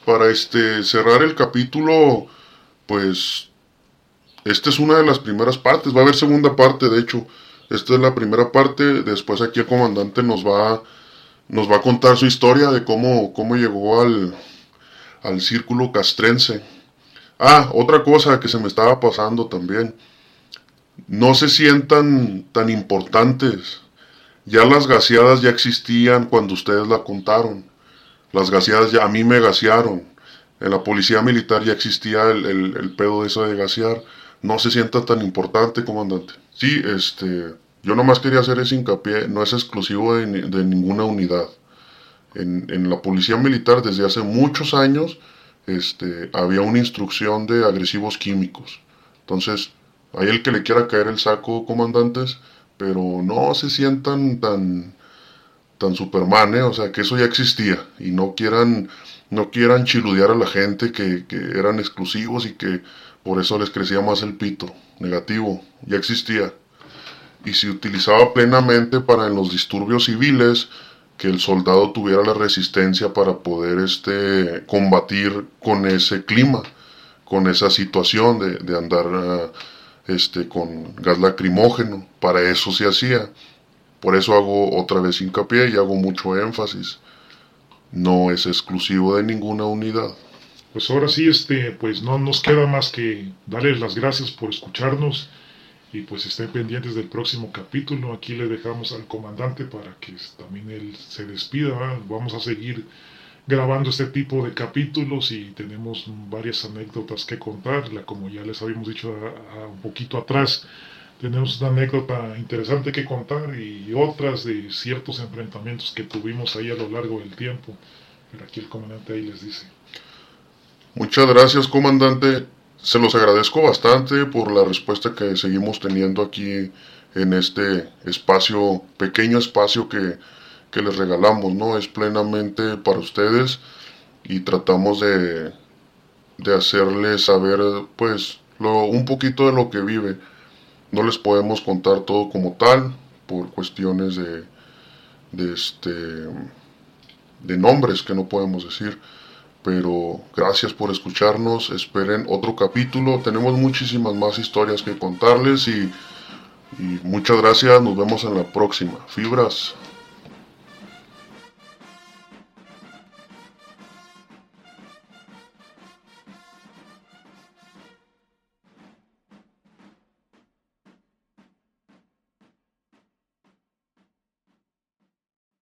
Speaker 1: para este, cerrar el capítulo, pues, esta es una de las primeras partes. Va a haber segunda parte, de hecho. Esta es la primera parte. Después aquí el comandante nos va, nos va a contar su historia de cómo, cómo llegó al, al círculo castrense. Ah, otra cosa que se me estaba pasando también. No se sientan tan importantes ya las gaseadas ya existían cuando ustedes la contaron. Las gaseadas ya a mí me gasearon. En la policía militar ya existía el, el, pedo de eso de gasear. No se sienta tan importante, comandante. Sí, este, yo nomás quería hacer ese hincapié. No es exclusivo de, de ninguna unidad. En, en, la policía militar desde hace muchos años este, había una instrucción de agresivos químicos. Entonces, hay el que le quiera caer el saco, comandantes, pero no se sientan tan tan Superman, ¿eh? o sea, que eso ya existía y no quieran no quieran chiludear a la gente que, que eran exclusivos y que por eso les crecía más el pito, negativo, ya existía. Y se utilizaba plenamente para en los disturbios civiles que el soldado tuviera la resistencia para poder este, combatir con ese clima, con esa situación de, de andar uh, este, con gas lacrimógeno. Para eso se hacía. Por eso hago otra vez hincapié y hago mucho énfasis. No es exclusivo de ninguna unidad.
Speaker 2: Pues ahora sí, este, pues no nos queda más que darles las gracias por escucharnos y pues estén pendientes del próximo capítulo. Aquí le dejamos al comandante para que también él se despida. Vamos a seguir grabando este tipo de capítulos y tenemos varias anécdotas que contar. Como ya les habíamos dicho un poquito atrás, tenemos una anécdota interesante que contar y otras de ciertos enfrentamientos que tuvimos ahí a lo largo del tiempo. Pero aquí el comandante ahí les dice.
Speaker 1: Muchas gracias, comandante. Se los agradezco bastante por la respuesta que seguimos teniendo aquí en este espacio, pequeño espacio que que les regalamos, ¿no? Es plenamente para ustedes y tratamos de, de hacerles saber, pues, lo, un poquito de lo que vive. No les podemos contar todo como tal por cuestiones de, de este de nombres que no podemos decir Pero gracias por escucharnos, esperen otro capítulo, tenemos muchísimas más historias que contarles y, muchas gracias, nos vemos en la próxima. Fibras.